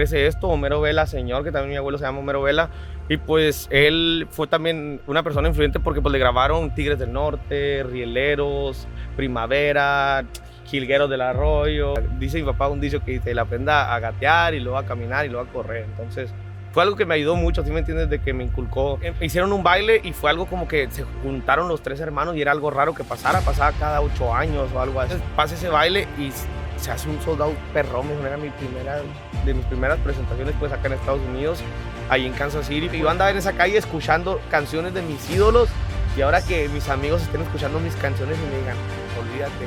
crece esto, Homero Vela, señor, que también mi abuelo se llama Homero Vela, y pues él fue también una persona influyente porque pues le grabaron Tigres del Norte, Rieleros, Primavera, Jilgueros del Arroyo. Dice mi papá un dicho que dice, le aprenda a gatear y luego a caminar y luego a correr. Entonces fue algo que me ayudó mucho, ¿sí me entiendes? De que me inculcó. Eh, Hicieron un baile y fue algo como que se juntaron los tres hermanos y era algo raro que pasara, pasaba cada ocho años o algo así. Pasa ese baile y se hace un soldado perrón, era mi primera, de mis primeras presentaciones pues acá en Estados Unidos, ahí en Kansas City. Y yo andaba en esa calle escuchando canciones de mis ídolos y ahora que mis amigos estén escuchando mis canciones y me digan, olvídate,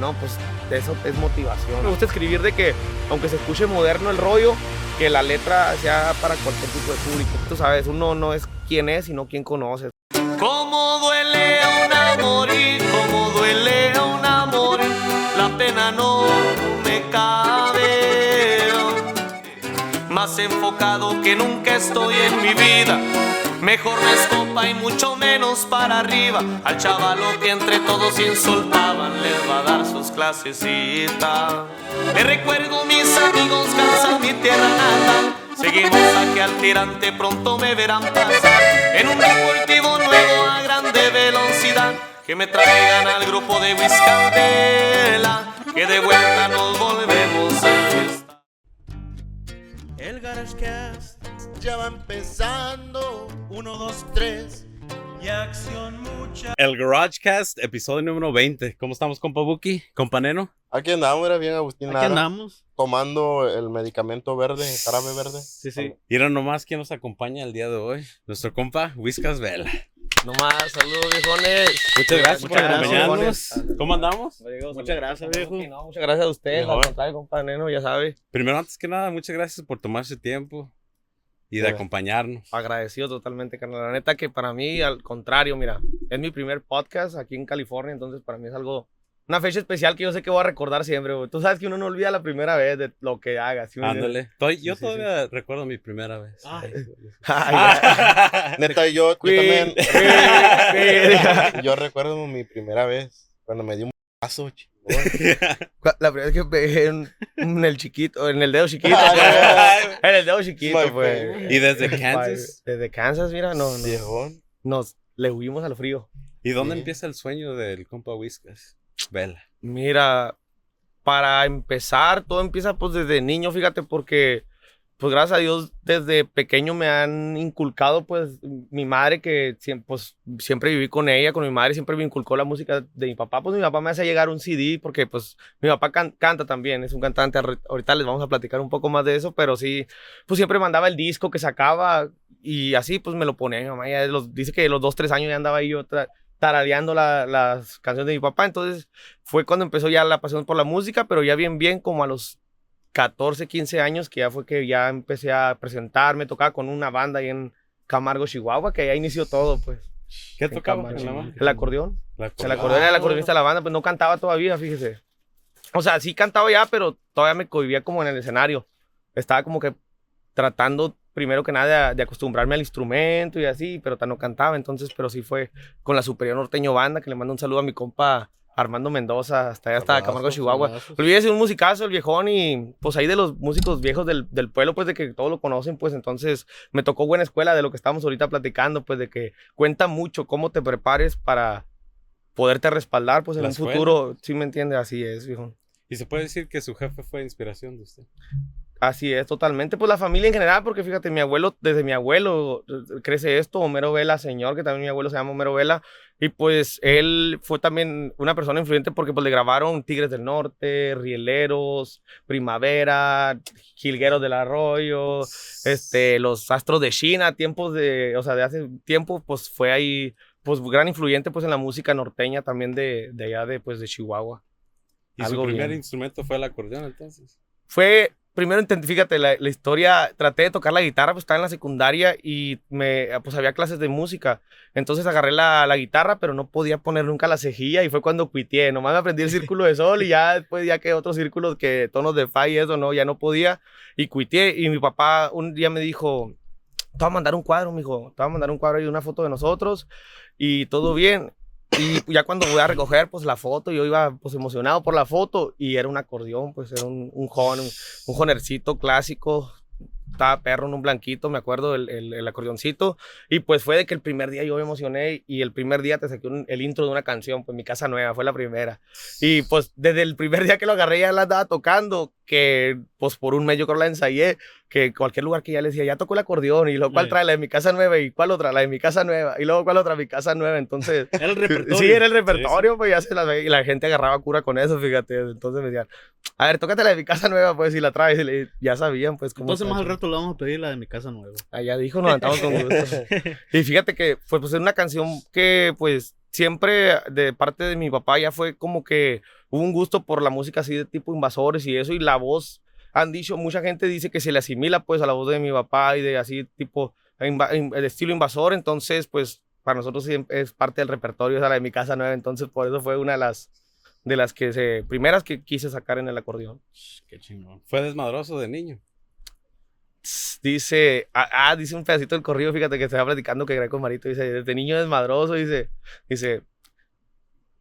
no, pues eso es motivación. Me gusta escribir de que, aunque se escuche moderno el rollo, que la letra sea para cualquier tipo de público. Tú sabes, uno no es quién es, sino quién conoce. Cómo duele que nunca estoy en mi vida. Mejor no es copa y mucho menos para arriba. Al chavalo que entre todos insultaban les va a dar sus clasecitas. Me recuerdo mis amigos cansan mi tierra natal. Seguimos aquí al tirante, pronto me verán pasar en un deportivo nuevo a grande velocidad. Que me traigan al grupo de Vizcandela, que de vuelta nos volvemos a fiesta. El GarageCast ya va empezando. Uno, dos, tres. Y acción mucha. El GarageCast, episodio número 20. ¿Cómo estamos, compa Buki? ¿Compa Neno? Aquí andamos, era bien Agustín Aquí Lara, andamos. tomando el medicamento verde, el jarabe verde. Sí, sí. Y era nomás quien nos acompaña el día de hoy. Nuestro compa, Whiskas Vela. Nomás, saludos viejones. Muchas gracias por Muchas gracias, acompañarnos. ¿Cómo andamos? Muchas gracias, viejo. No, muchas gracias a ustedes, al contrario, compa Neno, ya sabe. Primero, antes que nada, muchas gracias por tomarse tiempo y de Sí. acompañarnos. Agradecido totalmente, carnal. La neta que para mí, al contrario, mira, es mi primer podcast aquí en California, entonces para mí es algo, una fecha especial que yo sé que voy a recordar siempre, güey. Tú sabes que uno no olvida la primera vez de lo que haga. ¿sí? Ándale. Estoy- yo Sí, sí, todavía recuerdo mi primera vez. Ay, Ay, Neta, yo, yo también, yo recuerdo mi primera vez, cuando me dio un paso, La primera vez que pegué en, en el chiquito, en el dedo chiquito. Pues. En el dedo chiquito, My pues. ¿Y desde Kansas? Desde Kansas, mira, no, no, nos le huimos al frío. ¿Y dónde Sí. empieza el sueño del compa Whiskas? Vela. Mira, para empezar, todo empieza pues desde niño, fíjate, porque pues gracias a Dios desde pequeño me han inculcado pues mi madre que siempre, pues, siempre viví con ella, con mi madre siempre me inculcó la música de mi papá, pues mi papá me hace llegar un CD porque pues mi papá can- canta también, es un cantante, ahorita les vamos a platicar un poco más de eso, pero sí, pues siempre mandaba el disco que sacaba y así pues me lo ponía. Mi mamá, ya los, dice que los dos, tres años ya andaba ahí yo tarareando la- las canciones de mi papá, entonces fue cuando empezó ya la pasión por la música, pero ya bien, bien como a los 14, 15 años, que ya fue que ya empecé a presentarme, tocaba con una banda ahí en Camargo, Chihuahua, que ya inició todo, pues. ¿Qué tocaba? El acordeón. La El acordeón era el acordeonista de la banda, pues no cantaba todavía, fíjese. O sea, sí cantaba ya, pero todavía me cohibía como en el escenario. Estaba como que tratando, primero que nada, de, de acostumbrarme al instrumento y así, pero no cantaba. Entonces, pero sí fue con la Superior Norteño Banda, que le mando un saludo a mi compa Armando Mendoza, hasta allá, hasta Camargo, Chihuahua. Olvídese un musicazo, el viejón, y pues ahí de los músicos viejos del, del pueblo, pues de que todos lo conocen, pues entonces me tocó buena escuela de lo que estamos ahorita platicando, pues de que cuenta mucho cómo te prepares para poderte respaldar, pues en La un escuela. futuro, sí me entiende, así es, viejón. ¿Y se puede decir que su jefe fue inspiración de usted? Así es, totalmente. Pues la familia en general, porque fíjate, mi abuelo, desde mi abuelo eh, crece esto, Homero Vela, señor, que también mi abuelo se llama Homero Vela, y pues él fue también una persona influyente porque pues le grabaron Tigres del Norte, Rieleros, Primavera, Jilgueros del Arroyo, este, los Astros de China, tiempos de, o sea, de hace tiempo, pues fue ahí, pues gran influyente pues en la música norteña también de, de allá de, pues de Chihuahua. ¿Y su Algo primer bien. instrumento fue el acordeón entonces? fue, primero, fíjate, la, la historia, traté de tocar la guitarra, pues estaba en la secundaria y me, pues había clases de música. Entonces agarré la, la guitarra, pero no podía poner nunca la cejilla y fue cuando cuiteé. Nomás me aprendí el círculo de sol y ya después, ya que otros círculos que tonos de fa y eso, no, ya no podía. Y cuiteé y mi papá un día me dijo, te voy a mandar un cuadro, mijo, te voy a mandar un cuadro y una foto de nosotros y todo bien. Y ya cuando voy a recoger, pues la foto, yo iba pues emocionado por la foto y era un acordeón, pues era un, un jon, un, un jonercito clásico, estaba perro en un blanquito, me acuerdo, el, el, el acordeoncito. Y pues fue de que el primer día yo me emocioné y el primer día te saqué un- el intro de una canción, pues mi casa nueva, fue la primera. Y pues desde el primer día que lo agarré ya la andaba tocando, que pues por un mes yo creo la ensayé, que cualquier lugar que ya le decía, ya tocó el acordeón, y cual Sí. trae la de mi casa nueva, y cuál otra, la de mi casa nueva, y luego cuál otra, mi casa nueva. Entonces, Era el repertorio. Sí, era el repertorio, pues ya se la, y la gente agarraba cura con eso, fíjate. Entonces me decían, a ver, tócate la de mi casa nueva, pues, si la traes. Y le- ya sabían, pues, cómo. Entonces más al rato le vamos a pedir la de mi casa nueva. Allá dijo, nos levantamos con gusto. y fíjate que, fue pues, es una canción que, pues, siempre de parte de mi papá ya fue como que hubo un gusto por la música así de tipo invasores y eso, y la voz, han dicho, mucha gente dice que se le asimila, pues, a la voz de mi papá y de así tipo, de estilo invasor, entonces, pues, para nosotros es parte del repertorio, esa la de mi casa nueva, entonces por eso fue una de las de las que primeras que quise sacar en el acordeón. Qué chingón. Fue desmadroso de niño. Dice, ah, ah, dice un pedacito del corrido, fíjate que estaba platicando que grabé con Marito, dice, desde niño desmadroso, dice, dice,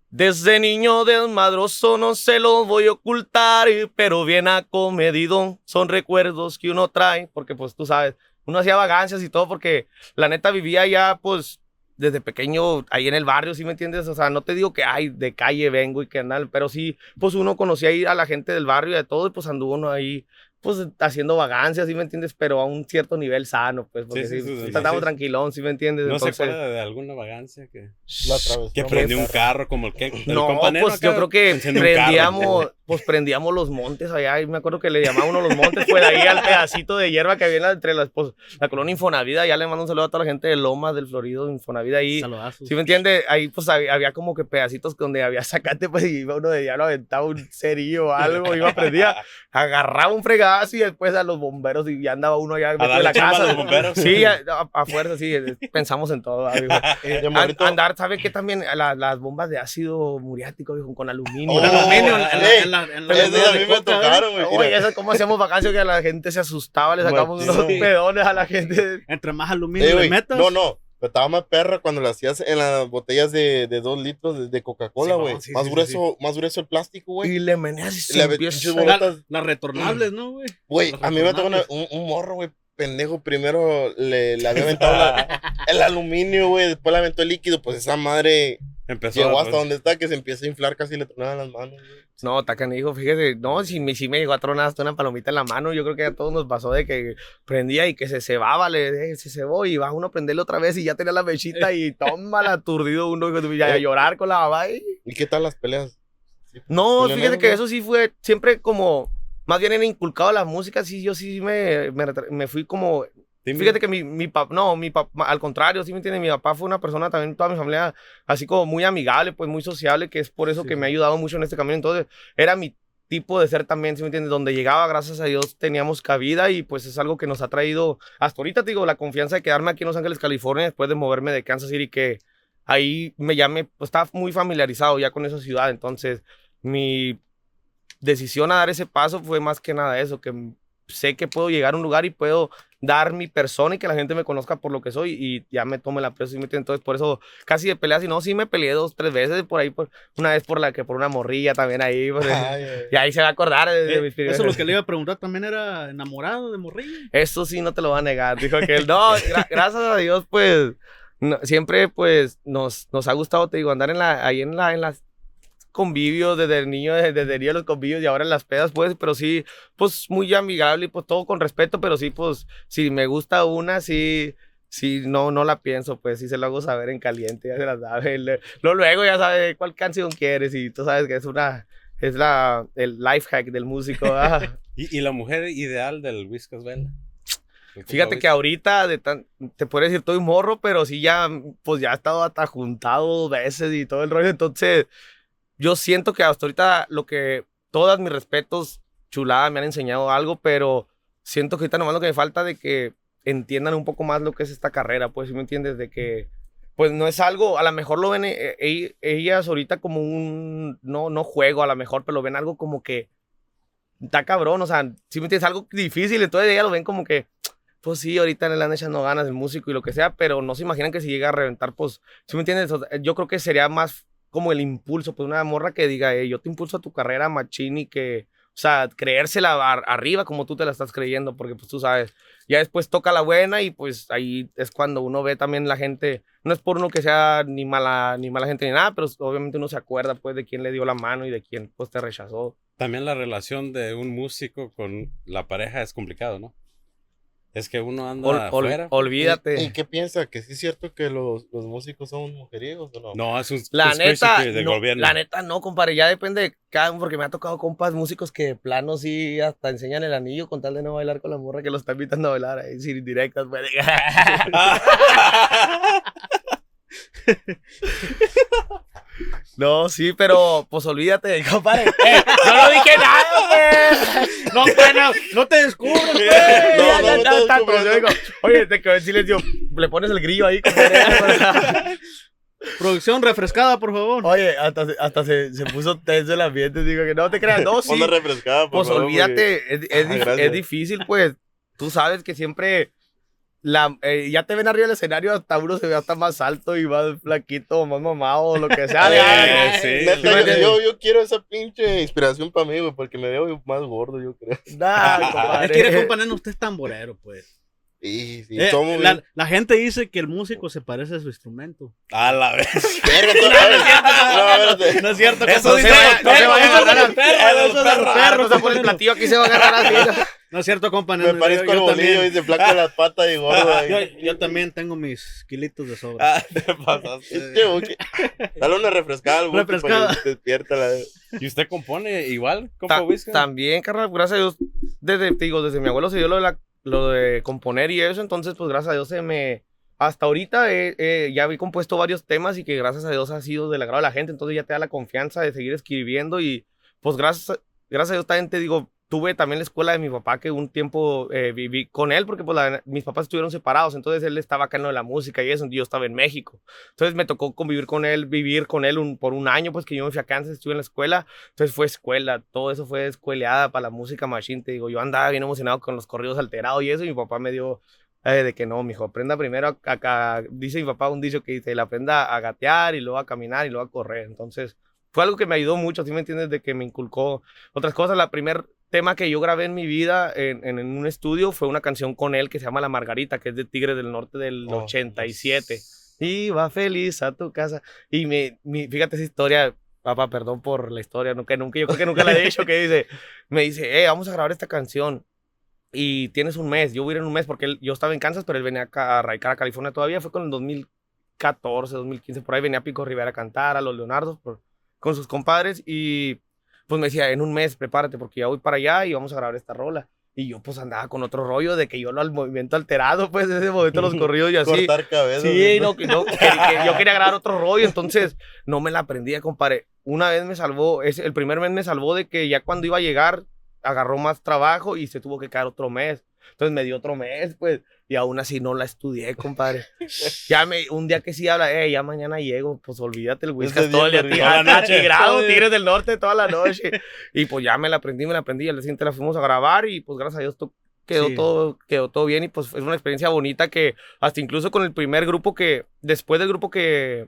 desde niño desmadroso no se lo voy a ocultar, pero bien acomedido, son recuerdos que uno trae, porque pues tú sabes, uno hacía vagancias y todo, porque la neta vivía ya pues desde pequeño ahí en el barrio, ¿sí me entiendes? O sea, no te digo que ay, de calle vengo y que andar, pero sí, pues uno conocía ahí a la gente del barrio y de todo, y pues anduvo uno ahí pues haciendo vagancias, ¿sí me entiendes? Pero a un cierto nivel sano, pues, porque Sí, sí, sí, tranquilón, ¿sí me entiendes? No se Entonces, acuerda de alguna vagancia que, La que prendió un carro como el que. el No, pues acá yo creo que un carro. prendíamos, pues prendíamos los montes allá, y me acuerdo que le llamaba uno los montes, pues ahí al pedacito de hierba que había entre las, pues, la colonia Infonavida, ya le mando un saludo a toda la gente de Lomas, del Florido, Infonavida ahí. Saludazos. ¿Sí me entiende? Ahí pues había, había como que pedacitos donde había sacate, pues y iba uno de diablo, aventaba un cerillo o algo, iba, prendía, agarraba un fregazo y después a los bomberos y ya andaba uno allá en la chamba a casa. los bomberos. Sí, a, a- a fuerza, sí, eh, pensamos en todo. amigo. De An- morrito, andar, ¿sabe qué? También la- las bombas de ácido muriático, viejo, con aluminio. Oh, Con aluminio en, en la- en la- a me ¿eh? tocaron, güey. Oye, eso cómo hacíamos vacaciones que la gente se asustaba, le sacamos unos pedones a la gente. Entre más Eh, aluminio le metas. No, no. Pero estaba más perra cuando lo hacías en las botellas de, de dos litros de, de Coca-Cola, güey. sí, más, sí, grueso, más grueso el plástico, güey. Y le meneas y se La- las retornables, ¿no, güey? Güey, a mí me tocó un, un morro, güey, pendejo. Primero le, le había aventado la- el aluminio, güey. Después le aventó el líquido. Pues esa madre Empezó llegó hasta donde está que se empieza a inflar casi le tronaban las manos, güey. No, hijo, fíjate, no, si me, si me llegó a tronar hasta una palomita en la mano, yo creo que a todos nos pasó de que prendía y que se cebaba, le, eh, se cebó y va uno a prenderle otra vez y ya tenía la mechita y toma la aturdido uno y a llorar con la mamá. y- ¿Y qué tal las peleas? No, peleonero, fíjate que eso sí fue siempre como, más bien era inculcado la música, sí, yo sí me, me, me fui como. Fíjate que mi, mi papá, no, mi papá, al contrario, sí me entiendes, mi papá fue una persona también, toda mi familia, así como muy amigable, pues muy sociable, que es por eso Sí, que me ha ayudado mucho en este camino. Entonces, era mi tipo de ser también, ¿sí me entiendes? Donde llegaba, gracias a Dios, teníamos cabida y pues es algo que nos ha traído, hasta ahorita te digo, la confianza de quedarme aquí en Los Ángeles, California, después de moverme de Kansas City, que ahí me llamé, pues estaba muy familiarizado ya con esa ciudad, entonces mi decisión a dar ese paso fue más que nada eso, que sé que puedo llegar a un lugar y puedo dar mi persona y que la gente me conozca por lo que soy y ya me tome la presa. Entonces, por eso casi de peleas, y no, sí me peleé dos, tres veces por ahí, por, una vez por la que por una morrilla también ahí. pues, Ay, y ahí se va a acordar de, de Eh, mis Eso es lo que le iba a preguntar también era enamorado de morrillo. Eso sí, no te lo va a negar. Dijo que no, gra- gracias a Dios, pues, no- siempre, pues, nos, nos ha gustado, te digo, andar en la, ahí en la, en las convivios, desde el niño, desde, desde niño los convivios y ahora en las pedas, pues, pero sí, pues, muy amigable y pues todo con respeto, pero sí, pues, si me gusta una, sí, sí, no, no la pienso, pues, sí se lo hago saber en caliente, ya se la sabe. Luego, luego ya sabe cuál canción quieres y tú sabes que es una, es la, el life hack del músico, ah. ¿Y, y la mujer ideal del Whiskas Vela? El Fíjate que ahorita de tan, te puedo decir, estoy morro, pero sí ya, pues ya he estado hasta juntado dos veces y todo el rollo. Entonces, yo siento que hasta ahorita lo que, todas mis respetos, chulada, me han enseñado algo, pero siento que ahorita nomás lo que me falta de que entiendan un poco más lo que es esta carrera, pues, si me entiendes? De que, pues no es algo, a lo mejor lo ven eh, eh, ellas ahorita como un, no, no juego a lo mejor, pero lo ven algo como que está cabrón, o sea, si me entiendes, algo difícil, entonces ellas lo ven como que, pues sí, ahorita le han echando ganas el músico y lo que sea, pero no se imaginan que si llega a reventar, pues, si me entiendes, yo creo que sería más como el impulso, pues una morra que diga, "Eh, yo te impulso a tu carrera, machín, y que, o sea, creérsela ar- arriba como tú te la estás creyendo, porque pues tú sabes, ya después toca la buena y pues ahí es cuando uno ve también la gente, no es por uno que sea ni mala, ni mala gente ni nada, pero obviamente uno se acuerda pues de quién le dio la mano y de quién pues te rechazó. También la relación de un músico con la pareja es complicado, ¿no? Es que uno anda Ol- ol- afuera. olvídate. ¿Y, y qué piensa? ¿Que sí es cierto que los, los músicos son mujeriegos o no? No, es un La neta, theory del no, gobierno. la neta no, compadre, ya depende de cada uno, porque me ha tocado compas músicos que de plano sí hasta enseñan el anillo con tal de no bailar con la morra que lo está invitando a bailar ahí sin directas, pues. No, sí, pero pues olvídate, compadre. Eh, yo no dije nada, pues. No, pues, no, no te descubres, No, güey. Ya, no estás tanto, yo digo, Oye, te quedó en silencio. Le pones el grillo ahí, compadre. Producción refrescada, por favor. Oye, hasta, se- hasta se, se puso tenso el ambiente. Digo que no te creas, no, sí. Refrescada, por Pues favor, olvídate, es, es Ah, dif- gracias. es difícil, pues. Tú sabes que siempre. La, eh, ya te ven arriba del escenario, hasta uno se ve hasta más alto y más flaquito, más mamado, lo que sea. de- Ay, sí, neta, sí, yo, sí. yo, yo quiero esa pinche inspiración para mí, güey, porque me veo más gordo, yo creo. Nah, Es que, compa, neno, usted es tamborero, pues. Y, y Eh, somos la, la gente dice que el músico se parece a su instrumento. A la vez. No, es cierto, Eso No dice vaya- no se vaya a eso agarrar al- perro. No se pone el platillo aquí, se va a agarrar así. No es cierto, compa. Me yo- parezco yo, al bolillo, dice flaco de las patas y gordo. yo, ahí. yo también tengo mis kilitos de sobra. Ah, te pasaste. Este. Dale una refrescada al Refrescada. para que se despierta la... ¿Y usted compone igual, compa Ta- Whisky? también, carnal, gracias a Dios, desde, te digo, desde mi abuelo se dio lo de, la- lo de componer y eso, entonces, pues gracias a Dios se me... Hasta ahorita eh, eh, ya había compuesto varios temas y que gracias a Dios ha sido del agrado de la gente, entonces ya te da la confianza de seguir escribiendo y pues gracias, gracias a Dios también te digo, tuve también la escuela de mi papá que un tiempo eh, viví con él porque pues la- mis papás estuvieron separados, entonces él estaba acá en lo de la música y eso, yo estaba en México. Entonces me tocó convivir con él, vivir con él un- por un año, pues que yo me fui a Kansas, estuve en la escuela, entonces fue escuela, todo eso fue escueleada para la música machine, te digo, yo andaba bien emocionado con los corridos alterados y eso, y mi papá me dio eh, de que no, mijo, aprenda primero a, a- a- dice mi papá un dicho que dice, él aprenda a gatear y luego a caminar y luego a correr, entonces fue algo que me ayudó mucho, ¿sí me entiendes? De que me inculcó otras cosas, la primer tema que yo grabé en mi vida en, en- en un estudio fue una canción con él que se llama La Margarita, que es de Tigres del Norte del Oh, 87. Iba feliz a tu casa. Y me, mi- fíjate esa historia, papá, perdón por la historia, nunca, nunca, yo creo que nunca la he dicho, que dice, me dice, eh, vamos a grabar esta canción. Y tienes un mes, yo voy a ir en un mes porque él- yo estaba en Kansas, pero él venía acá a radicar a California todavía, fue con el 2014, 2015, por ahí venía Pico Rivera a cantar, a los Leonardos, por- con sus compadres, y pues me decía, en un mes, prepárate, porque ya voy para allá y vamos a grabar esta rola. Y yo pues andaba con otro rollo de que yo lo al movimiento alterado, pues ese movimiento de los corridos y así. Cortar cabezas. Sí, no, que- no, que- que yo quería grabar otro rollo, entonces no me la aprendía, compadre. Una vez me salvó, ese, el primer mes me salvó de que ya cuando iba a llegar, agarró más trabajo y se tuvo que quedar otro mes. Entonces me dio otro mes, pues, y aún así no la estudié, compadre. Ya me, un día que sí habla, eh, ya mañana llego, pues olvídate el whisky todo el día toda la noche. tirado, Tigres del Norte toda la noche. Y pues ya me la aprendí, me la aprendí, y al día siguiente la fuimos a grabar y pues gracias a Dios quedó Sí. todo quedó todo bien y pues es una experiencia bonita que hasta incluso con el primer grupo que después del grupo que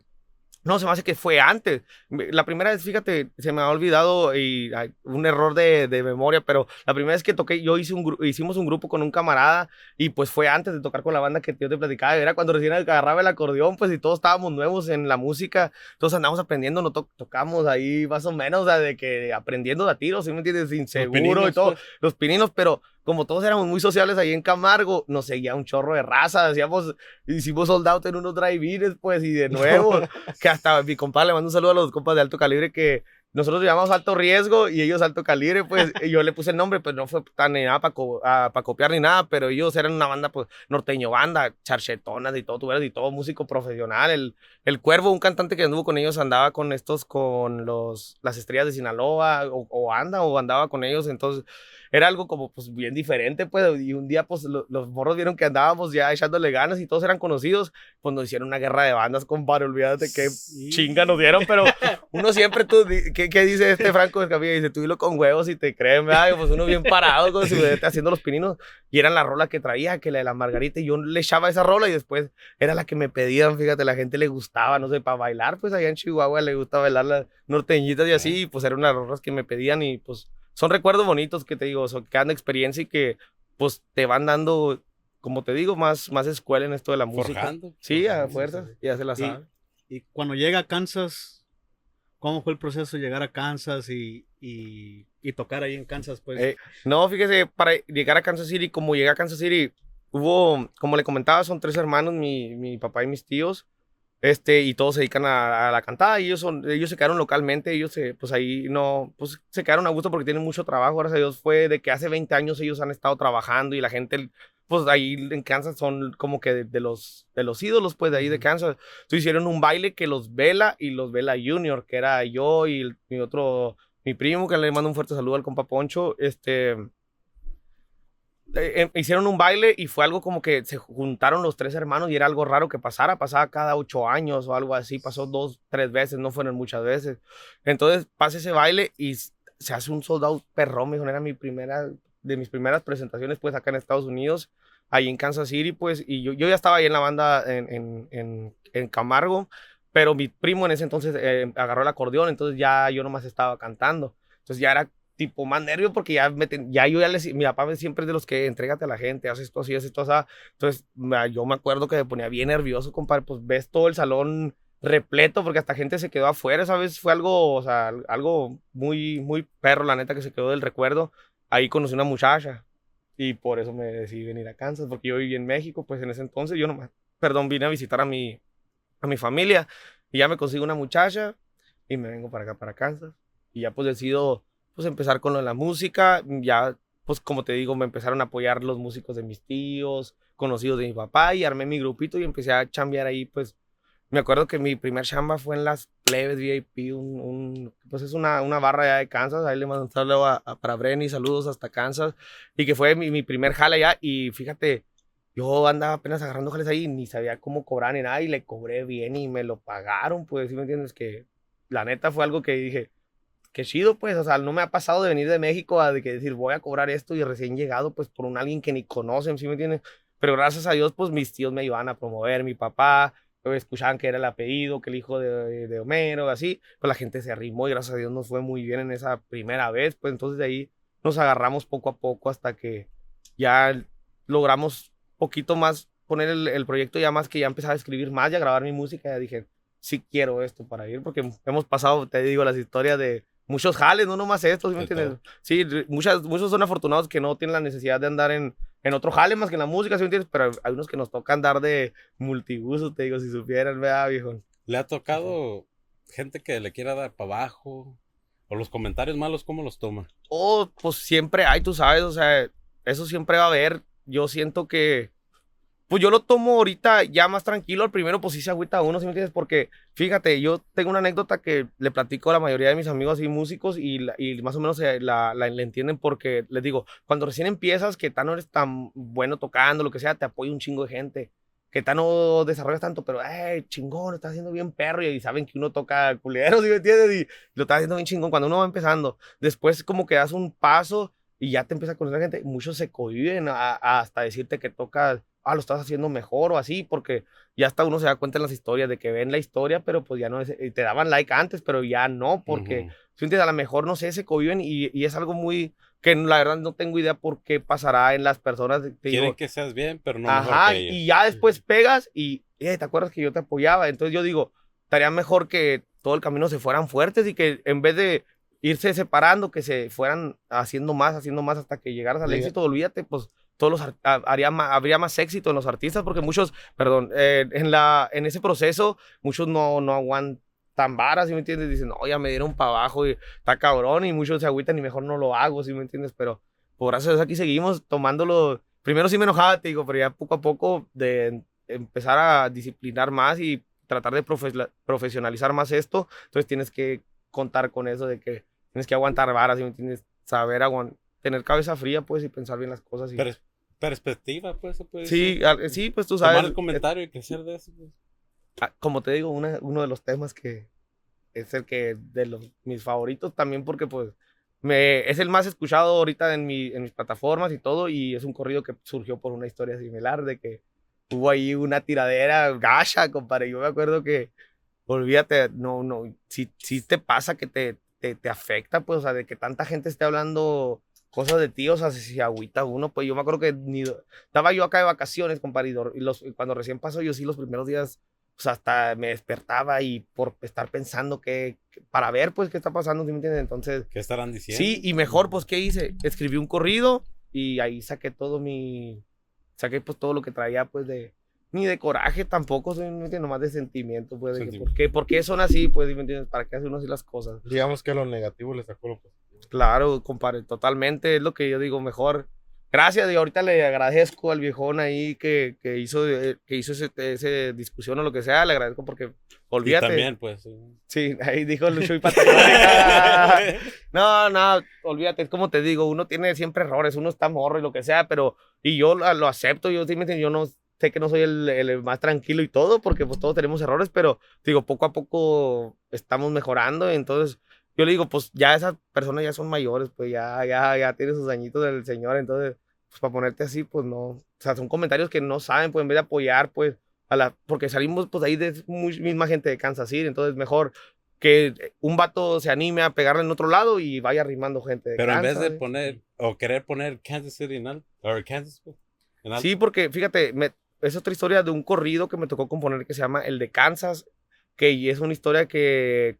no, se me hace que fue antes. La primera vez, fíjate, se me ha olvidado y hay un error de, de memoria, pero la primera vez que toqué, yo hice un hicimos un grupo con un camarada y pues fue antes de tocar con la banda que yo te platicaba. Era cuando recién agarraba el acordeón, pues y todos estábamos nuevos en la música, todos andamos aprendiendo, no to- tocamos ahí más o menos, o sea, de que aprendiendo de a tiros, ¿sí me entiendes? Inseguro y pininos, todo pues. los pininos, pero como todos éramos muy sociables ahí en Camargo, nos seguía un chorro de raza, hacíamos, hicimos sold out en unos drive-ins, pues, y de nuevo, que hasta mi compa le mando un saludo a los compas de alto calibre que nosotros llamamos alto riesgo y ellos alto calibre, pues, yo le puse el nombre, pues no fue tan ni nada para copiar ni nada, pero ellos eran una banda, pues, norteño banda, charchetonas y todo, tuvieras y todo, músico profesional, el, el Cuervo, un cantante que anduvo con ellos, andaba con estos, con los, las estrellas de Sinaloa, o, o anda, o andaba con ellos, entonces era algo como pues bien diferente, pues, y un día pues lo- los morros vieron que andábamos ya echándole ganas y todos eran conocidos, pues nos hicieron una guerra de bandas, compadre, olvídate qué Sí. chinga nos dieron, pero uno siempre tú, ¿qué, qué dice este Franco Escamilla? Dice, tú dilo con huevos y te creen, ¿verdad? Y, pues uno bien parado con su haciendo los pininos, y eran la rola que traía, que la de la Margarita, y yo le echaba esa rola y después era la que me pedían, fíjate, la gente le gustaba, no sé, para bailar, pues allá en Chihuahua le gusta bailar las norteñitas y así, y pues eran unas rolas que me pedían y pues son recuerdos bonitos que te digo, son, que dan experiencia y que pues te van dando, como te digo, más, más escuela en esto de la música. Forjando. Sí, a forjando, fuerza, sí, sí. ya se la Y- sabe. Y cuando llega a Kansas, ¿cómo fue el proceso de llegar a Kansas y, y, y tocar ahí en Kansas? Pues, Eh, No, fíjese, para llegar a Kansas City, como llegué a Kansas City, hubo, como le comentaba, son tres hermanos, mi, mi papá y mis tíos, este, y todos se dedican a, a la cantada, y ellos, son, ellos se quedaron localmente, ellos se, pues ahí no, pues se quedaron a gusto porque tienen mucho trabajo, gracias a Dios, fue de que hace 20 años ellos han estado trabajando y la gente, pues ahí en Kansas son como que de, de los, de los ídolos, pues de ahí de Kansas, entonces hicieron un baile que los Vela y los Vela Junior, que era yo y el- mi otro, mi primo, que le mando un fuerte saludo al compa Poncho, este eh, eh, hicieron un baile y fue algo como que se juntaron los tres hermanos y era algo raro que pasara, pasaba cada ocho años o algo así, pasó dos, tres veces, no fueron muchas veces. Entonces pasa ese baile y se hace un soldado perrón, mijo, era mi primera, de mis primeras presentaciones pues acá en Estados Unidos, ahí en Kansas City pues, y yo, yo ya estaba ahí en la banda en, en, en, en Camargo, pero mi primo en ese entonces eh, agarró el acordeón, entonces ya yo nomás estaba cantando, entonces ya era tipo más nervio porque ya, me ten- ya yo ya les, mi papá siempre es de los que entrégate a la gente, haces esto así, haces esto así. Entonces yo me acuerdo que me ponía bien nervioso, compadre, pues ves todo el salón repleto porque hasta gente se quedó afuera, ¿sabes? Fue algo, o sea, algo muy, muy perro, la neta, que se quedó del recuerdo. Ahí conocí una muchacha y por eso me decidí venir a Kansas, porque yo viví en México, pues en ese entonces yo nomás, perdón, vine a visitar a mi, a mi familia y ya me consigo una muchacha y me vengo para acá, para Kansas. Y ya pues decido pues empezar con la música, ya pues como te digo, me empezaron a apoyar los músicos de mis tíos, conocidos de mi papá y armé mi grupito y empecé a chambear ahí, pues me acuerdo que mi primer chamba fue en las plebes VIP, un, un- pues es una, una barra allá de Kansas, ahí le mando un saludo a, a- para Brenny, saludos hasta Kansas, y que fue mi, mi primer jale allá y fíjate, yo andaba apenas agarrando jales ahí, ni sabía cómo cobrar ni nada y le cobré bien y me lo pagaron, pues, ¿sí me entiendes? Que la neta fue algo que dije, qué chido, pues, o sea, no me ha pasado de venir de México a de que decir, voy a cobrar esto y recién llegado, pues, por un alguien que ni conocen, ¿sí me entiendes? Pero gracias a Dios, pues, mis tíos me iban a promover, mi papá, escuchaban que era el apellido, que el hijo de, de Homero, así, pues la gente se arrimó y gracias a Dios nos fue muy bien en esa primera vez, pues, entonces de ahí nos agarramos poco a poco hasta que ya logramos poquito más poner el, el proyecto ya más que ya empezaba a escribir más y a grabar mi música, ya dije, sí quiero esto para ir, porque hemos pasado, te digo, las historias de muchos jales, no nomás esto, ¿sí me De entiendes? Sí, muchas, muchos son afortunados que no tienen la necesidad de andar en, en otro jale más que en la música, ¿sí me entiendes? Pero hay unos que nos toca andar de multiuso, te digo, si supieran, ¿verdad, viejo? ¿Le ha tocado gente que le quiera dar para abajo? ¿O los comentarios malos, cómo los toma? Oh, pues siempre hay, tú sabes, o sea, eso siempre va a haber. Yo siento que, pues yo lo tomo ahorita ya más tranquilo. Al primero, pues sí se agüita uno, ¿sí me entiendes? Porque, fíjate, yo tengo una anécdota que le platico a la mayoría de mis amigos y músicos y, la- y más o menos eh, la, la, la entienden porque, les digo, cuando recién empiezas, que tan no eres tan bueno tocando, lo que sea, te apoya un chingo de gente. Que tan no desarrollas tanto, pero, eh, chingón, lo estás haciendo bien perro. Y saben que uno toca culero, ¿sí me entiendes? Y lo estás haciendo bien chingón cuando uno va empezando. Después como que das un paso y ya te empieza a conocer gente. Muchos se cohiben a- a hasta decirte que tocas, ah, lo estás haciendo mejor o así, porque ya hasta uno se da cuenta en las historias de que ven la historia, pero pues ya no es, te daban like antes, pero ya no, porque. ¿sí entiendes? a lo mejor, no sé, se cohiben y, y es algo muy, que la verdad no tengo idea por qué pasará en las personas. Te digo, Quieren que seas bien, pero no mejor Ajá, que ellos. y ya después pegas y, eh, ¿te acuerdas que yo te apoyaba? Entonces yo digo, estaría mejor que todo el camino se fueran fuertes y que en vez de irse separando, que se fueran haciendo más, haciendo más hasta que llegaras al Diga. éxito, olvídate, pues todos los ar- ha- haría ma- habría más éxito en los artistas porque muchos, perdón, eh, en, la, en ese proceso muchos no, no aguantan varas, ¿sí me entiendes? Dicen, no, ya me dieron para abajo y está cabrón y muchos se agüitan y mejor no lo hago, ¿sí me entiendes? Pero por Dios aquí seguimos tomándolo. Primero sí me enojaba, te digo, pero ya poco a poco de empezar a disciplinar más y tratar de profe- profesionalizar más esto, entonces tienes que contar con eso de que tienes que aguantar varas, ¿sí me entiendes? Saber aguantar, tener cabeza fría, pues, y pensar bien las cosas. Y... Pers- perspectiva, pues, se puede sí, decir. sí, pues tú Tomar sabes. el comentario y crecer de eso. pues. Ah, como te digo, una- uno de los temas que es el que de los mis favoritos también porque pues me, es el más escuchado ahorita en, mi, en mis plataformas y todo y es un corrido que surgió por una historia similar de que hubo ahí una tiradera gacha, compadre. Yo me acuerdo que, olvídate, no, no, si, si te pasa que te te, te afecta, pues, o sea, de que tanta gente esté hablando cosas de ti, o sea, si, si agüita uno, pues yo me acuerdo que ni, estaba yo acá de vacaciones, compadre, y los, y cuando recién pasó, yo sí los primeros días, sea, hasta me despertaba y por estar pensando que, que- para ver, pues, qué está pasando, ¿sí me entiendes? Entonces, ¿Qué estarán diciendo? sí, y mejor, pues, ¿qué hice? Escribí un corrido y ahí saqué todo mi, saqué pues todo lo que traía, pues, de, ni de coraje tampoco, ¿sí me entiendes? Nomás de sentimiento, pues, de que, Sentimiento. ¿por qué, por qué son así, pues, ¿sí me entiendes? ¿Para qué hace uno así las cosas? Digamos que a lo negativo le sacó lo positivo. Claro, compadre, totalmente es lo que yo digo, mejor. Gracias, y ahorita le agradezco al viejón ahí que, que hizo, eh, que hizo ese, ese discusión o lo que sea, le agradezco porque, Y olvídate. también, pues. sí. Sí, ahí dijo Chuy Patagónica. No, no, olvídate, es como te digo, uno tiene siempre errores, uno está morro y lo que sea, pero, y yo lo, acepto, yo sí me yo no sé que no soy el, el más tranquilo y todo, porque pues todos tenemos errores, pero digo, poco a poco estamos mejorando, entonces yo le digo, pues ya esas personas ya son mayores, pues ya, ya, ya tiene sus añitos del señor, entonces, pues para ponerte así, pues no, o sea, son comentarios que no saben, pues en vez de apoyar, pues, a la, porque salimos pues ahí de muy- misma gente de Kansas City, entonces mejor que un vato se anime a pegarle en otro lado y vaya arrimando gente de Pero en vez Kansas, de poner, o querer poner Kansas City en alto, o Kansas, pues, en alto. Sí, porque fíjate, me- es otra historia de un corrido que me tocó componer que se llama El de Kansas, que es una historia que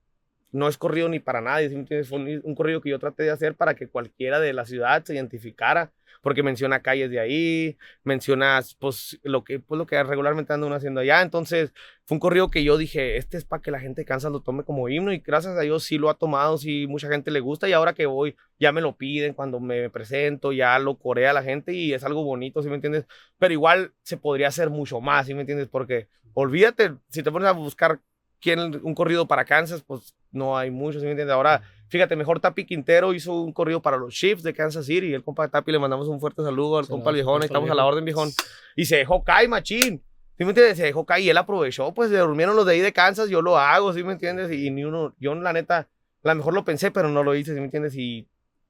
no es corrido ni para nadie, ¿sí me entiendes? Fue un, un corrido que yo traté de hacer para que cualquiera de la ciudad se identificara, porque menciona calles de ahí, menciona pues lo que, pues, lo que regularmente anda uno haciendo allá, entonces fue un corrido que yo dije, este es para que la gente de lo tome como himno y gracias a Dios sí lo ha tomado, sí mucha gente le gusta y ahora que voy ya me lo piden cuando me presento, ya lo corea la gente y es algo bonito, ¿sí me entiendes? Pero igual se podría hacer mucho más, ¿sí me entiendes? Porque olvídate, si te pones a buscar quién un corrido para Kansas, pues no hay mucho, ¿sí me entiendes? Ahora, fíjate, mejor Tapi Quintero hizo un corrido para los Chiefs de Kansas City y el compa Tapi le mandamos un fuerte saludo al Se compa lo- viejón, estamos a la orden viejón. Y se dejó caer, machín. ¿Sí me entiendes? Se dejó caer y él aprovechó, pues se durmieron los de ahí de Kansas, yo lo hago, ¿sí me entiendes? Y ni uno, yo la neta, la mejor lo pensé, pero no lo hice, ¿sí me entiendes? Y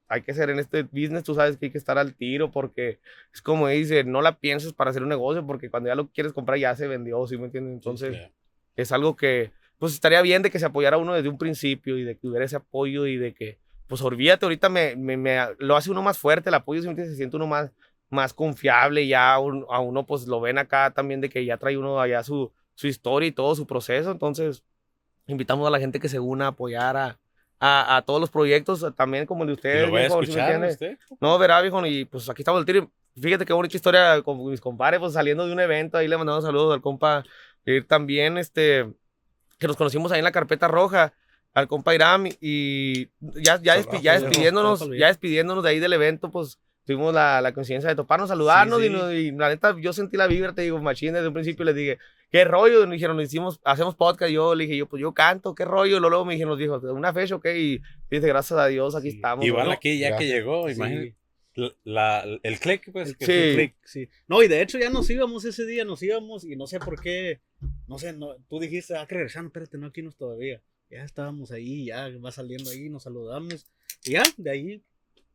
hay que ser en este business, tú sabes que hay que estar al tiro porque es como dice, no la pienses para hacer un negocio porque cuando ya lo quieres comprar ya se vendió, ¿sí me entiendes? Entonces Ya. es algo que pues estaría bien de que se apoyara uno desde un principio y de que hubiera ese apoyo y de que, pues olvídate, ahorita me, me, me- lo hace uno más fuerte, el apoyo ¿sí me entiendes? se siente uno más, más confiable, ya un- a uno pues lo ven acá también de que ya trae uno allá su, su historia y todo su proceso, entonces invitamos a la gente que se una a apoyar a, a, a todos los proyectos, también como el de ustedes. lo voy a. No, verá, viejo, y pues aquí estamos el tiro. Fíjate qué bonita historia con mis compadres, pues saliendo de un evento, ahí le mandamos saludos al compa Ir también, este, que nos conocimos ahí en la carpeta roja, al compa Iram, y ya, ya, despi- ya despidiéndonos, ya despidiéndonos de ahí del evento, pues tuvimos la, la coincidencia de toparnos, saludarnos, Sí, Y, sí. no- y la neta, yo sentí la vibra, te digo, machín, desde un principio les dije, ¿qué rollo? Y nos dijeron, hicimos, hacemos podcast, yo le dije, yo, pues yo canto, ¿qué rollo? Y luego me dijeron, nos dijo, ¿una fecha o qué? Y dice, gracias a Dios, aquí Sí. estamos. Igual ¿no? aquí, ya que Gracias. llegó, Sí. imagínate. La- el click, pues. que Sí. fue- Click, sí. No, y de hecho ya nos íbamos ese día, nos íbamos y no sé por qué, no sé, no, tú dijiste, ah, que regresando, espérate, no, aquí no es todavía. Ya estábamos ahí, ya va saliendo ahí, nos saludamos. Y ya, de ahí,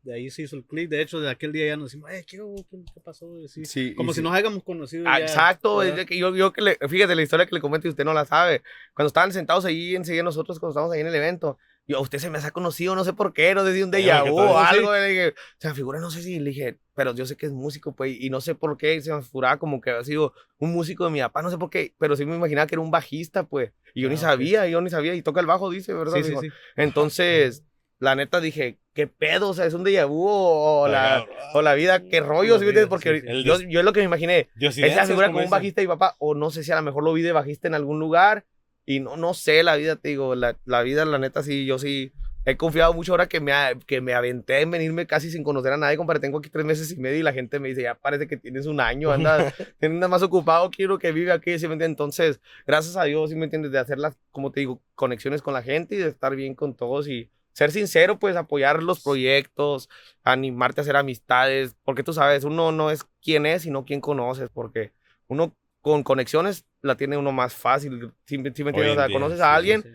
de ahí se hizo el click. De hecho, de aquel día ya nos decimos, eh, ¿qué? ¿Qué, qué pasó? Sí, Sí, Como sí. si nos hayamos conocido. Ah, ya, exacto, yo, yo que le, fíjate la historia que le comenté y usted no la sabe. Cuando estaban sentados ahí enseguida nosotros, cuando estábamos ahí en el evento, yo, usted se me ha conocido, no sé por qué, no sé si un déjà vu o algo. le dije, se me figura, no sé si, le dije, pero yo sé que es músico, pues, y no sé por qué se me figuraba como que había sido un músico de mi papá, no sé por qué, pero sí me imaginaba que era un bajista, pues, y yo Ah, ni ok. sabía, yo ni sabía, y toca el bajo, dice, ¿verdad? Sí, sí, sí. Entonces, la neta dije, ¿qué pedo? O sea, es un déjà vu o, o la, o la vida, qué rollo, ¿sí Porque sí, sí. Yo, yo es lo que me imaginé. Diosidencias, figura como como un bajista y papá, o no sé si a lo mejor lo vi de bajista en algún lugar, y no, no sé, la vida, te digo, la, la vida, la neta, sí, yo sí he confiado mucho ahora que me, que me aventé en venirme casi sin conocer a nadie, compadre, tengo aquí tres meses y medio y la gente me dice, ya parece que tienes un año, anda, anda más ocupado que uno que vive aquí, ¿sí me entiendes? Entonces, gracias a Dios, ¿sí me entiendes? De hacer las, como te digo, conexiones con la gente y de estar bien con todos y ser sincero, pues apoyar los proyectos, animarte a hacer amistades, porque tú sabes, uno no es quién es, sino quién conoces, porque uno con conexiones la tiene uno más fácil, ¿sí, me- sí me entiendes? en O sea, día, conoces a sí, alguien, Sí,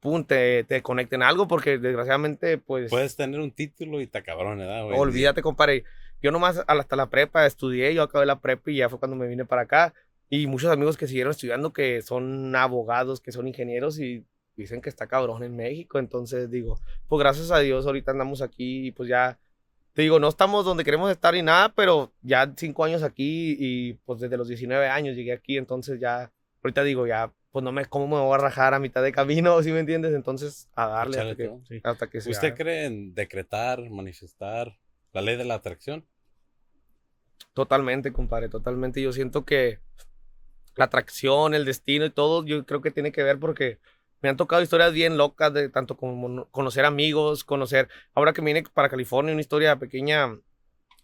pum, te, te conecten algo, porque desgraciadamente, pues, Puedes tener un título y está cabrón, ¿verdad? güey? olvídate, compadre. Yo nomás hasta la prepa estudié, yo acabé la prepa y ya fue cuando me vine para acá. Y muchos amigos que siguieron estudiando que son abogados, que son ingenieros y dicen que está cabrón en México. Entonces digo, pues gracias a Dios ahorita andamos aquí y pues ya, te digo, no estamos donde queremos estar ni nada, pero ya cinco años aquí y pues desde los 19 años llegué aquí, entonces ya, ahorita digo, ya, pues no me, ¿cómo me voy a rajar a mitad de camino, si me entiendes? Entonces, a darle hasta que, todo. Sí. hasta que se ¿Usted haga. cree en decretar, manifestar la ley de la atracción? Totalmente, compadre, totalmente. Yo siento que la atracción, el destino y todo, yo creo que tiene que ver porque me han tocado historias bien locas de tanto como no- conocer amigos, conocer, ahora que vine para California, una historia pequeña,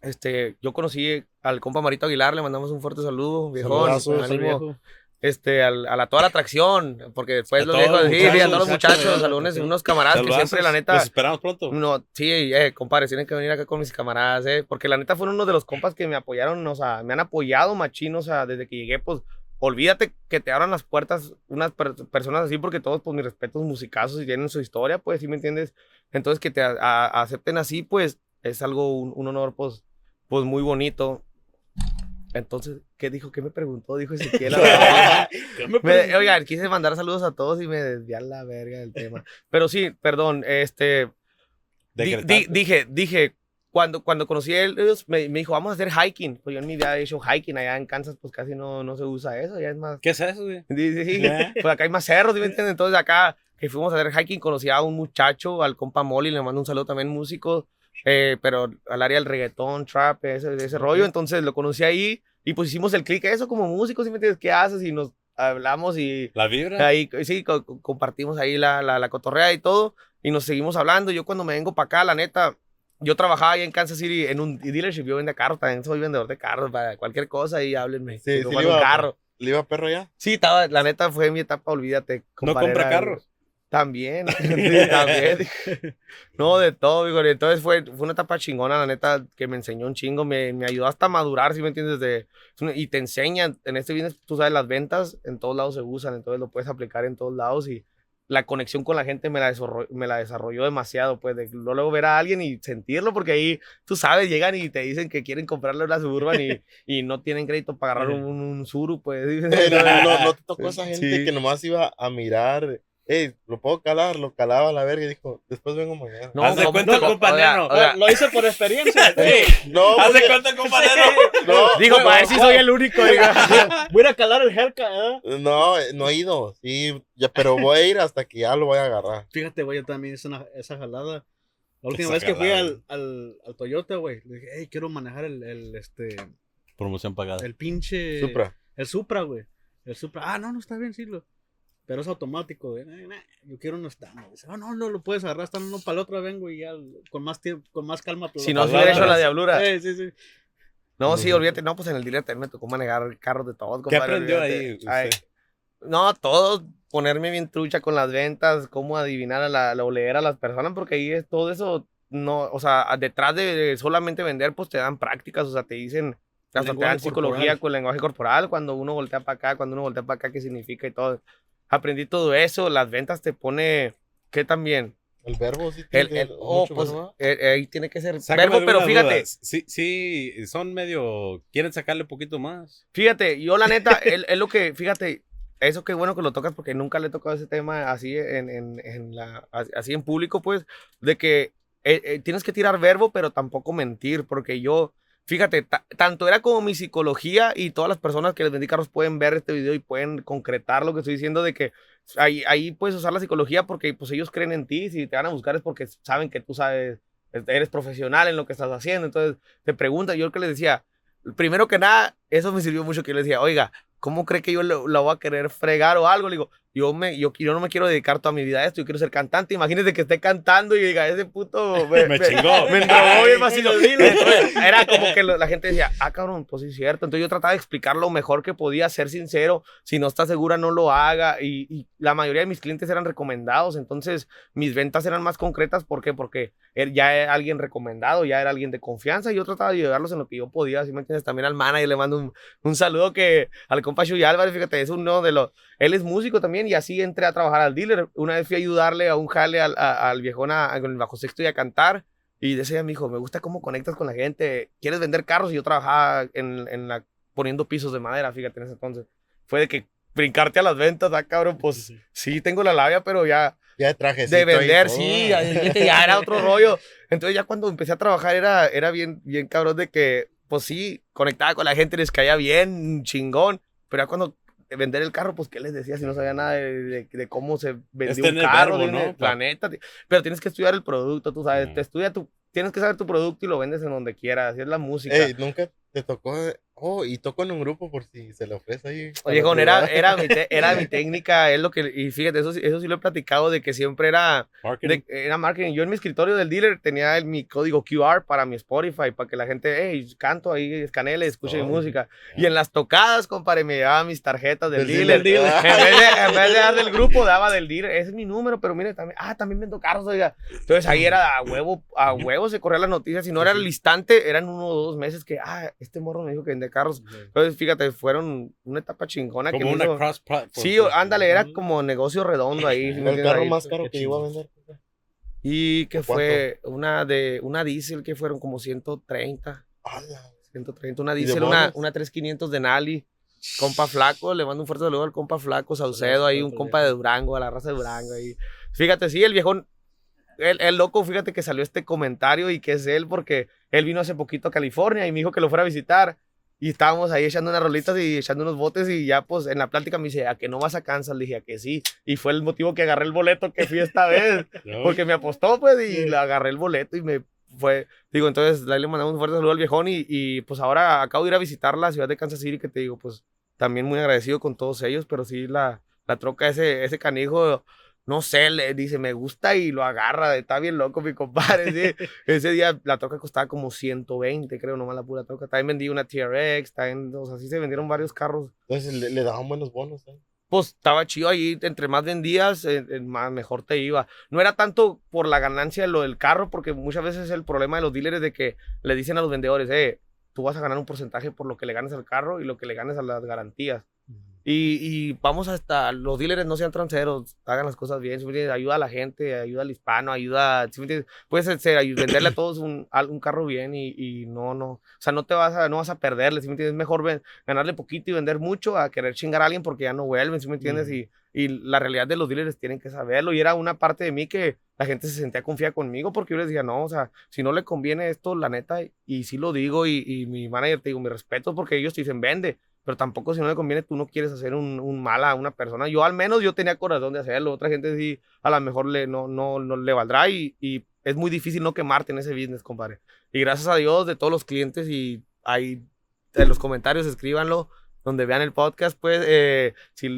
este, yo conocí al compa Marito Aguilar, le mandamos un fuerte saludo, viejón, viejo. este, al- a la toda la atracción, porque después A los viejos, los sí, sí, a muchachos, todos los muchachos, unos camaradas que siempre, la neta, Los esperamos pronto. no, sí, eh, compadres, tienen que venir acá con mis camaradas, eh, porque la neta fueron uno de los compas que me apoyaron, o sea, me han apoyado machín, o sea, desde que llegué, pues, olvídate que te abran las puertas unas per- personas así, porque todos, pues, mis respetos musicazos y tienen su historia, pues, ¿sí me entiendes? Entonces, que te acepten así, pues, es algo, un, un honor, pues, pues, muy bonito. Entonces, ¿qué dijo? ¿Qué me preguntó? Dijo Ezequiel. Me- oigan, quise mandar saludos a todos y me desvié a la verga del tema. Pero sí, perdón, este, Di- Decretar. di- dije, dije, cuando, cuando conocí a ellos, me, me dijo, vamos a hacer hiking. Pues yo en mi vida he hecho hiking allá en Kansas, pues casi no, no se usa eso, ya es más. ¿Qué es eso, güey? Sí, sí. Pues acá hay más cerros, ¿sí me entiendes? Entonces acá que fuimos a hacer hiking, conocí a un muchacho, al compa Molly, le mando un saludo también, músico, eh, pero al área del reggaetón, trap, ese, ese rollo. Entonces lo conocí ahí y pues hicimos el clic, eso como músicos, ¿sí me entiendes? ¿Qué haces? Y nos hablamos y ¿La vibra? Ahí, sí, co- compartimos ahí la, la, la cotorrea y todo, y nos seguimos hablando. Yo cuando me vengo para acá, la neta, yo trabajaba ahí en Kansas City en un dealership, yo vendía carros, también soy vendedor de carros, para cualquier cosa, y háblenme. Sí, sí, le un iba- carro. ¿Le iba perro ya? Sí, estaba, la neta fue mi etapa, olvídate. ¿No compra carros? También, sí, también. No, de todo, digo, entonces fue, fue una etapa chingona, la neta, que me enseñó un chingo, me, me ayudó hasta a madurar, si me entiendes, de, y te enseña, en este business, tú sabes, las ventas en todos lados se usan, entonces lo puedes aplicar en todos lados y la conexión con la gente me la, desarrolló, me la desarrolló demasiado, pues, de luego ver a alguien y sentirlo, porque ahí, tú sabes, llegan y te dicen que quieren comprarle una Suburban y, y no tienen crédito para agarrar un, un Suru, pues. Eh, no, no, no, no te tocó esa gente Sí. que nomás iba a mirar. Ey, lo puedo calar, lo calaba a la verga y dijo, después vengo mañana. No, Haz de cuenta, No, compañero. Lo hice por experiencia. Sí. No, Haz de cuenta, compañero. no, Digo, para ver si soy el único, diga. Voy a ir a calar el Hellcat, ¿eh? No, no he ido, sí, ya, pero voy a ir hasta que ya lo voy a agarrar. Fíjate, güey, yo también hice una- esa jalada. La última Esa vez que fui al, al, al Toyota, güey, le dije, hey, quiero manejar el, el, este, Promoción pagada. el pinche... Supra. El Supra, güey. El Supra. Ah, no, no está bien, sí. Lo... Pero es automático, güey. Nah, nah, Yo quiero uno estándar. Dice, oh, no, no lo puedes agarrar. Están uno para el otro, vengo y ya con más tiempo, con más calma. Si no hubiera hecho la diablura. Sí, sí, sí. No, sí, olvídate. No, pues en el dealer me tocó manejar carros de todos. ¿Qué aprendió olvídate. ahí usted? Ay, no, todo. Ponerme bien trucha con las ventas, cómo adivinar a la, la- o leer a las personas, porque ahí es todo eso. No, o sea, detrás de, solamente vender, pues te dan prácticas, o sea, te dicen, hasta te dan psicología corporal. con lenguaje corporal, cuando uno voltea para acá, cuando uno voltea para acá, qué significa y todo. Aprendí todo eso, las ventas te pone, ¿qué también? El verbo sí El, tiene el- oh, pues, verbo, eh, ahí tiene que ser Sácame verbo, pero fíjate. Sí, sí, son medio. Quieren sacarle un poquito más. Fíjate, yo la neta, es, es lo que, fíjate, eso qué bueno que lo tocas porque nunca le he tocado ese tema así en, en, en la, así en público, pues, de que eh, eh, tienes que tirar verbo, pero tampoco mentir, porque yo, fíjate, ta- tanto era como mi psicología y todas las personas que les vendí carros pueden ver este video y pueden concretar lo que estoy diciendo de que ahí, ahí puedes usar la psicología porque pues ellos creen en ti, si te van a buscar es porque saben que tú sabes, eres profesional en lo que estás haciendo, entonces te preguntan, yo que les decía, primero que nada, eso me sirvió mucho que yo les decía, oiga, ¿cómo cree que yo la voy a querer fregar o algo? Le digo, yo, me, yo, yo no me quiero dedicar toda mi vida a esto, yo quiero ser cantante. Imagínese que esté cantando y diga, ese puto me, Me chingó. Me endrogó bien vacío. Entonces, era como que lo- la gente decía, ah, cabrón, pues sí es cierto. Entonces yo trataba de explicar lo mejor que podía, ser sincero. Si no está segura, no lo haga. Y, y la mayoría de mis clientes eran recomendados. Entonces mis ventas eran más concretas. ¿Por qué? Porque er- ya era alguien recomendado, ya era alguien de confianza. Y yo trataba de ayudarlos en lo que yo podía. ¿Sí me entiendes? También al manager le mando un, un saludo que al compa Shuy Álvarez, fíjate, es uno de los. Él es músico también y así entré a trabajar al dealer. Una vez fui a ayudarle a un jale al, a- al viejón a- a- con el bajo sexto y a cantar. Y decía, mi hijo, me gusta cómo conectas con la gente. ¿Quieres vender carros? Y yo trabajaba en, en la, poniendo pisos de madera, fíjate, en ese entonces. Fue de que brincarte a las ventas, ah, cabrón, pues sí tengo la labia, pero ya Ya de traje. de vender, sí, ya, ya era otro rollo. Entonces ya cuando empecé a trabajar era, era bien, bien cabrón de que, pues sí, conectaba con la gente, les caía bien, chingón, pero ya cuando vender el carro, pues qué les decía si no sabía nada de, de- de cómo se vendía Es un carro, verbo, ¿no? planeta, ti- pero tienes que estudiar el producto, tú sabes, Mm. te estudia tu, tienes que saber tu producto y lo vendes en donde quieras, así es la música. Ey, nunca te tocó. Oh, y toco en un grupo por si se le ofrece ahí. Oye, con era, era, mi te- era mi técnica, es lo que, y fíjate, eso, eso sí lo he platicado, de que siempre era, Marketing. de- era marketing. Yo en mi escritorio del dealer tenía el, mi código QR para mi Spotify, para que la gente, hey, canto ahí, escanele, escuche mi Oh, música. Y en las tocadas, compadre, me llevaba mis tarjetas del Del dealer. dealer. En vez, de, en vez de dar del grupo, daba del dealer. Ese es mi número, pero mire, también, ah, también vendo carros, oiga. Entonces ahí era a huevo, a huevo se corría las noticias. Si no era el instante, eran uno o dos meses que, ah, este morro me dijo que vende carros. Entonces, fíjate, fueron una etapa chingona que Como una hizo- cross platform. Sí, ándale, era como negocio redondo ahí. ¿sí me El carro Ahí. más caro que llegó a vender. Y que ¿Cuánto? fue una de una diésel que fueron como 130, ¡Hala! 130, una de diésel, una, una 3500 de Nali, compa flaco, le mando un fuerte saludo al compa flaco, Saucedo, ahí un compa de Durango, a la raza de Durango ahí. Fíjate, sí, el viejón, el, el loco, fíjate que salió este comentario y que es él porque él vino hace poquito a California y me dijo que lo fuera a visitar. Y estábamos ahí echando unas rolitas y echando unos botes y ya pues en la plática me dice, ¿a que no vas a Kansas? Le dije, ¿a que sí? Y fue el motivo que agarré el boleto que fui esta vez. Porque me apostó, pues, y le agarré el boleto y me fue. Digo, entonces ahí le mandamos un fuerte saludo al viejón y, y, pues ahora acabo de ir a visitar la ciudad de Kansas City, que te digo, pues también muy agradecido con todos ellos, pero sí la, la troca, ese, ese canijo, no sé, le dice, me gusta y lo agarra, está bien loco mi compadre. sí. Ese día la troca costaba como 120, creo, nomás la pura troca. También vendí una TRX, también, o sea, sí se vendieron varios carros Entonces le, le daban buenos bonos. ¿eh? pues estaba chido ahí, entre más vendías, eh, más mejor te iba. No era tanto por la ganancia de lo del carro, porque muchas veces el problema de los dealers de que le dicen a los vendedores, eh, tú vas a ganar un porcentaje por lo que le ganes al carro y lo que le ganes a las garantías. Y, y vamos hasta, los dealers no sean transeros, hagan las cosas bien, ¿sí me ayuda a la gente, ayuda al hispano, ayuda, ¿sí me puedes ser, venderle a todos un, un carro bien y, y no, no, o sea, no te vas a, no vas a perderle, ¿sí me entiendes? Es mejor ven- ganarle poquito y vender mucho a querer chingar a alguien porque ya no vuelven, ¿sí me entiendes? Y, y la realidad de los dealers tienen que saberlo y era una parte de mí que la gente se sentía confiada conmigo porque yo les decía, no, o sea, si no le conviene esto, la neta, y sí lo digo y, y mi manager, te digo, mi respeto porque ellos te dicen, vende, pero tampoco si no le conviene, tú no quieres hacer un, un mal a una persona. Yo al menos yo tenía corazón de hacerlo, otra gente sí, a lo mejor le, no, no, no le valdrá y, y es muy difícil no quemarte en ese business, compadre. Y gracias a Dios de todos los clientes y ahí en los comentarios escríbanlo, donde vean el podcast, pues, eh, si,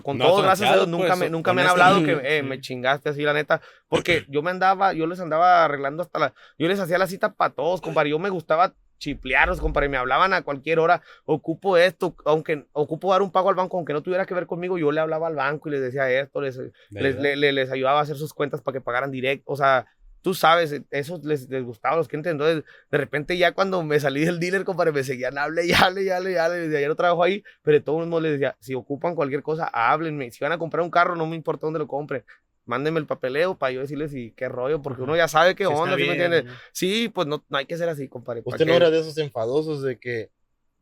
con No todos, gracias a Dios, nunca, pues, me, nunca me han hablado que eh, me chingaste así, la neta. Porque yo me andaba, yo les andaba arreglando hasta la. Yo les hacía la cita para todos, compadre. Yo me gustaba chiplearlos, compadre. Me hablaban a cualquier hora. Ocupo esto, aunque ocupo dar un pago al banco, aunque no tuviera que ver conmigo. Yo le hablaba al banco y les decía esto, les, les, les ayudaba a hacer sus cuentas para que pagaran directo. O sea, tú sabes, eso les, les gustaba a los clientes. Entonces, de repente, ya cuando me salí del dealer, compadre, me seguían, hable y hable y hable y hable. Desde ayer no trabajo ahí, pero de todo el mundo les decía, si ocupan cualquier cosa, háblenme. Si van a comprar un carro, no me importa dónde lo compren. Mándenme el papeleo para yo decirles y qué rollo, porque uno ya sabe qué onda, ¿sí me entiendes? Sí, pues no, no hay que ser así, compadre. ¿pa' Usted qué? no era de esos enfadosos de que,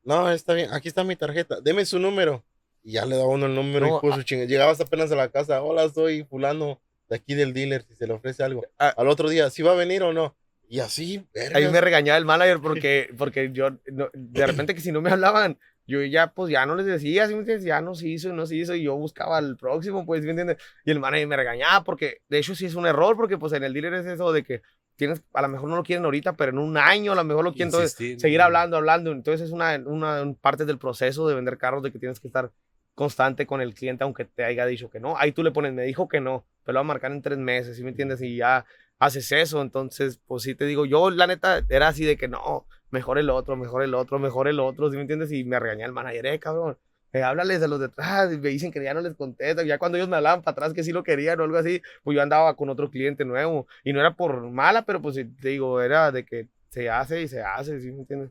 no, está bien, aquí está mi tarjeta, deme su número. Y ya le daba uno el número No, y puso chingue. Llegabas apenas a la casa, hola, soy fulano de aquí del dealer, si se le ofrece algo. Ah. Al otro día, ¿sí va a venir o no? Y así, vergas. Ahí me regañaba el manager porque, porque yo, no- de repente que si no me hablaban, yo ya, pues ya no les decía, ¿sí me entiendes? Ya no se hizo, no se hizo, y yo buscaba al próximo, pues, ¿sí me entiendes? Y el manager me regañaba porque, de hecho, sí es un error, porque pues en el dealer es eso de que tienes, a lo mejor no lo quieren ahorita, pero en un año a lo mejor lo quieren, entonces seguir hablando, hablando, entonces es una, una parte del proceso de vender carros de que tienes que estar constante con el cliente aunque te haya dicho que no, ahí tú le pones, me dijo que no, pero lo va a marcar en tres meses, ¿sí me entiendes? Y ya haces eso, entonces, pues sí te digo, yo la neta era así de que no, mejor el otro, mejor el otro, mejor el otro, ¿sí me entiendes? Y me regañaba el manager, eh, cabrón, eh, háblales a los detrás, y me dicen que ya no les contestan, ya cuando ellos me hablaban para atrás que sí lo querían o algo así, pues yo andaba con otro cliente nuevo, y no era por mala, pero pues te digo, era de que se hace y se hace, ¿sí me entiendes?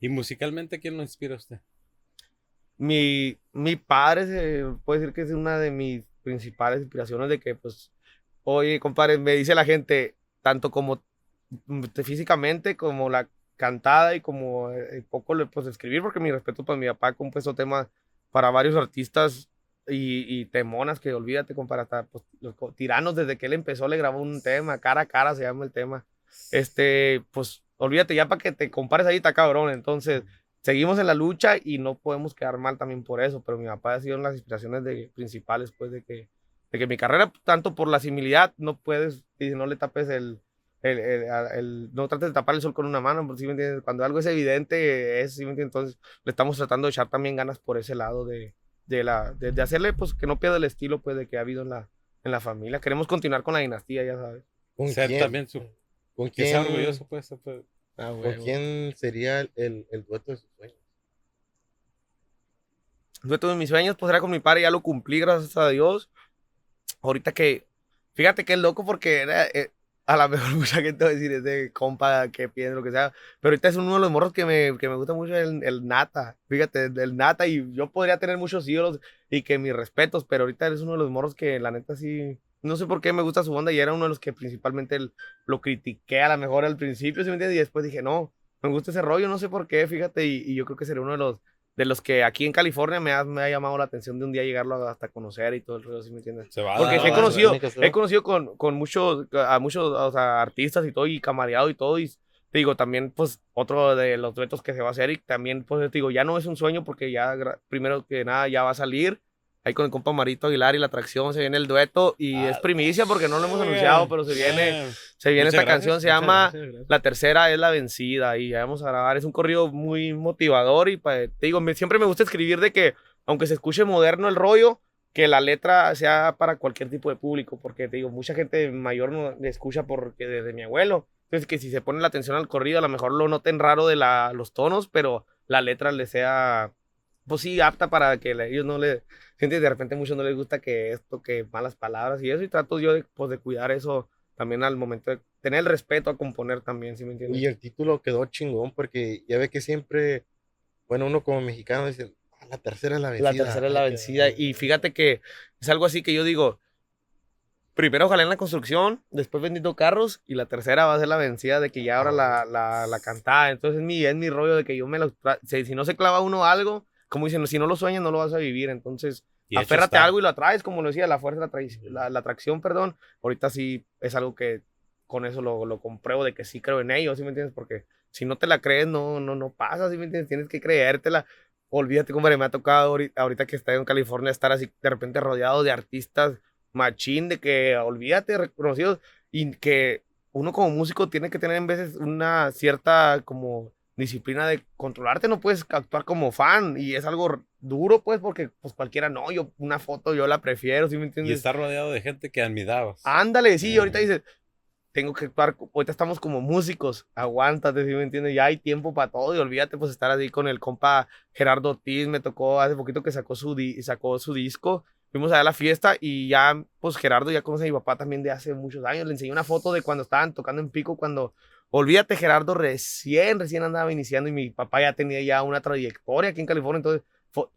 ¿Y musicalmente quién lo inspira a usted? mi, mi padre se puede decir que es una de mis principales inspiraciones de que, pues, oye, compadre, me dice la gente, tanto como mm, físicamente, como la cantada y como eh, poco le pues escribir, porque mi respeto para mi papá ha compuesto temas para varios artistas y, y temonas que olvídate, compadre, hasta pues, los tiranos desde que él empezó le grabó un tema, cara a cara se llama el tema. Este, pues olvídate ya para que te compares ahí está cabrón, entonces seguimos en la lucha y no podemos quedar mal también por eso, pero mi papá ha sido una de las inspiraciones de, principales pues de que, de que mi carrera, tanto por la similidad, no puedes, dice, no le tapes el, el, el- el- no trates de tapar el sol con una mano, porque, ¿sí me entiendes? Cuando algo es evidente, es, ¿sí me entiendes? Entonces le estamos tratando de echar también ganas por ese lado de, de, la, de, de hacerle, pues, que no pierda el estilo, pues, de que ha habido en la, en la familia. Queremos continuar con la dinastía, ya sabes. ¿Con Ser quién? también su- ¿Con sea quién, orgulloso, pues. pues. Ah, ¿Con quién sería el, el, el dueto de sus sueños? dueto de mis sueños, pues era con mi padre, ya lo cumplí, gracias a Dios. Ahorita que, fíjate que es loco porque era, eh, a lo mejor mucha gente va a decir, ese compa que piensa lo que sea, pero ahorita es uno de los morros que me, que me gusta mucho, el, el Nata, fíjate, el Nata, y yo podría tener muchos ídolos y que mis respetos, pero ahorita eres uno de los morros que la neta sí, no sé por qué me gusta su onda y era uno de los que principalmente lo critiqué a lo mejor al principio, ¿sí me entiendes? Y después dije, no, me gusta ese rollo, no sé por qué, fíjate, y, y yo creo que sería uno de los de los que aquí en California me ha, me ha llamado la atención de un día llegarlo hasta conocer y todo el rollo, ¿sí me entiendes? Se va a Porque he va conocido, he conocido con, con muchos, a muchos o sea, artistas y todo, y camareado y todo, y te digo, también, pues, otro de los duetos que se va a hacer, y también, pues, te digo, ya no es un sueño porque ya, primero que nada, ya va a salir, ahí con el compa Marito Aguilar y la atracción, se viene el dueto, y es primicia porque no lo hemos anunciado, pero se viene, se viene esta gracias, canción, se llama... gracias, gracias. La tercera es La Vencida y ya vamos a grabar. Es un corrido muy motivador y pa- te digo, me- siempre me gusta escribir de que, aunque se escuche moderno el rollo, que la letra sea para cualquier tipo de público, porque te digo, mucha gente mayor no le escucha porque desde mi abuelo. Entonces, que si se pone la atención al corrido, a lo mejor lo noten raro de la, los tonos, pero la letra le sea, pues sí, apta para que la- ellos no le... Gente, de repente a muchos no les gusta que esto, que malas palabras y eso, y trato yo de, pues, de cuidar eso también al momento de tener el respeto a componer también, ¿sí me entiendes? Y el título quedó chingón porque ya ve que siempre, bueno, uno como mexicano dice, "Ah, la tercera es la vencida. La tercera es la vencida. Y fíjate que es algo así que yo digo, primero ojalá en la construcción, después vendiendo carros, y la tercera va a ser la vencida de que ya ahora la, la, la cantada. Entonces es mi, es mi rollo de que yo me tra- Si, si no se clava uno algo, como dicen, si no lo sueñas no lo vas a vivir. Entonces aférrate a algo y lo atraes, como lo decía, la fuerza, la, la atracción, perdón. Ahorita sí es algo que con eso lo, lo compruebo de que sí creo en ello, ¿sí me entiendes? Porque si no te la crees, no, no, no pasa, ¿sí me entiendes? Tienes que creértela. Olvídate, compadre, me ha tocado ahorita, ahorita que estoy en California estar así de repente rodeado de artistas machín, de que olvídate, reconocidos, y que uno como músico tiene que tener en veces una cierta como disciplina de controlarte, no puedes actuar como fan, y es algo duro, pues, porque pues cualquiera no, yo una foto yo la prefiero, ¿sí me Y entiendes? está rodeado de gente que admirabas. Ándale, sí, ahorita dices, tengo que actuar, ahorita estamos como músicos, aguántate, ¿sí me entiendes? Ya hay tiempo para todo y olvídate pues estar así con el compa Gerardo Ortiz, me tocó hace poquito que sacó su, di- sacó su disco, fuimos allá a la fiesta y ya, pues Gerardo ya conoce a mi papá también de hace muchos años, le enseñé una foto de cuando estaban tocando en Pico, cuando, olvídate, Gerardo recién, recién andaba iniciando y mi papá ya tenía ya una trayectoria aquí en California, entonces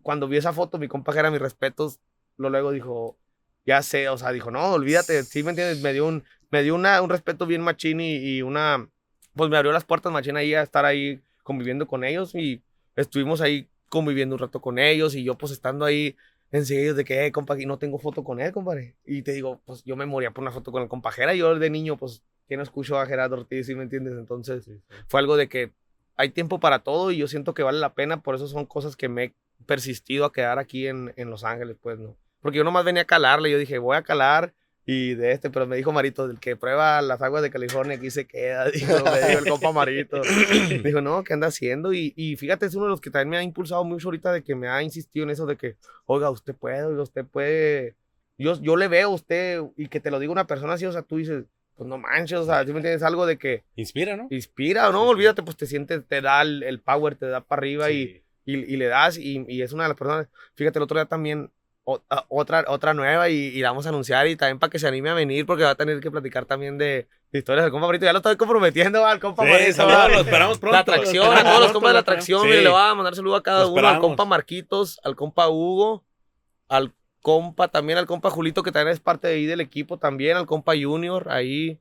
cuando vi esa foto, mi compa Gerardo, mis respetos, lo luego dijo, ya sé, o sea, dijo, no, olvídate, sí me entiendes, me dio un, me dio una, un respeto bien machín y, y una, pues me abrió las puertas machín ahí a estar ahí conviviendo con ellos y estuvimos ahí conviviendo un rato con ellos y yo pues estando ahí enseguida de que, eh, compa, aquí no tengo foto con él, compadre. Y te digo, pues yo me moría por una foto con el compa Jera, yo de niño, pues, ¿quién no escuchó a Gerardo Ortiz, ¿sí me entiendes? Entonces, fue algo de que hay tiempo para todo y yo siento que vale la pena, por eso son cosas que me he persistido a quedar aquí en, en Los Ángeles, pues, ¿no? Porque yo nomás venía a calarle, yo dije, voy a calar y de este, pero me dijo Marito, del que prueba las aguas de California aquí se queda, dijo, me dijo el compa Marito. Dijo, no, ¿qué anda haciendo? Y, y fíjate, es uno de los que también me ha impulsado mucho ahorita de que me ha insistido en eso de que, oiga, usted puede, usted puede. Yo, yo le veo a usted y que te lo diga una persona así, o sea, tú dices, pues no manches, o sea, ¿sí me entiendes? Algo de que Inspira, ¿no? inspira, ¿no? Sí, sí. Olvídate, pues te sientes, te da el, el power, te da para arriba y, y, y le das y, y es una de las personas, fíjate, el otro día también, o- a- otra, otra nueva y, y la vamos a anunciar y también para que se anime a venir porque va a tener que platicar también de, de historias del compa Marito, ya lo estoy comprometiendo al compa Sí, saludos, va. lo esperamos pronto. La atracción, a todos los compas de la atracción, Sí. le voy a mandar saludo a cada uno, al compa Marquitos, al compa Hugo, al compa, también al compa Julito, que también es parte de ahí del equipo también, al compa Junior, ahí,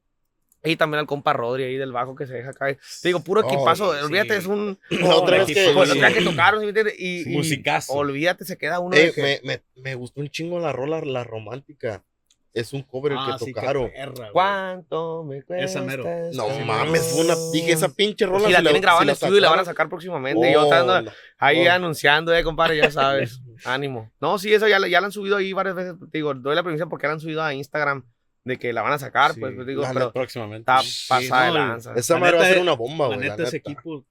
Y también al compa Rodri ahí del bajo que se deja caer. Te digo, puro Oh, equipazo. sí. Olvídate, es un. La otra vez que- Pues, sí. que tocaron. Y, y Musicazo. Olvídate, se queda uno. Eh, de que- me, me, me gustó un chingo la rola, la romántica. Es un cover el Ah, que sí, qué tocaron. perra. ¿Cuánto me cuesta? Esa mero. No este mames, fue una. Dije, esa pinche rola. Y la si tienen grabada si en el estudio y la van a sacar próximamente. yo Oh, estando la- ahí oh. anunciando, eh, compadre, ya sabes. Ánimo. No, sí, eso ya, la- ya la han subido ahí varias veces. Te digo, doy la premisa porque la han subido a Instagram de que la van a sacar, Sí. pues, pues, digo, La pero Próximamente. está Sí, pasada de no, lanza. Esa La madre va a ser una bomba, La güey. neta, ese equipo.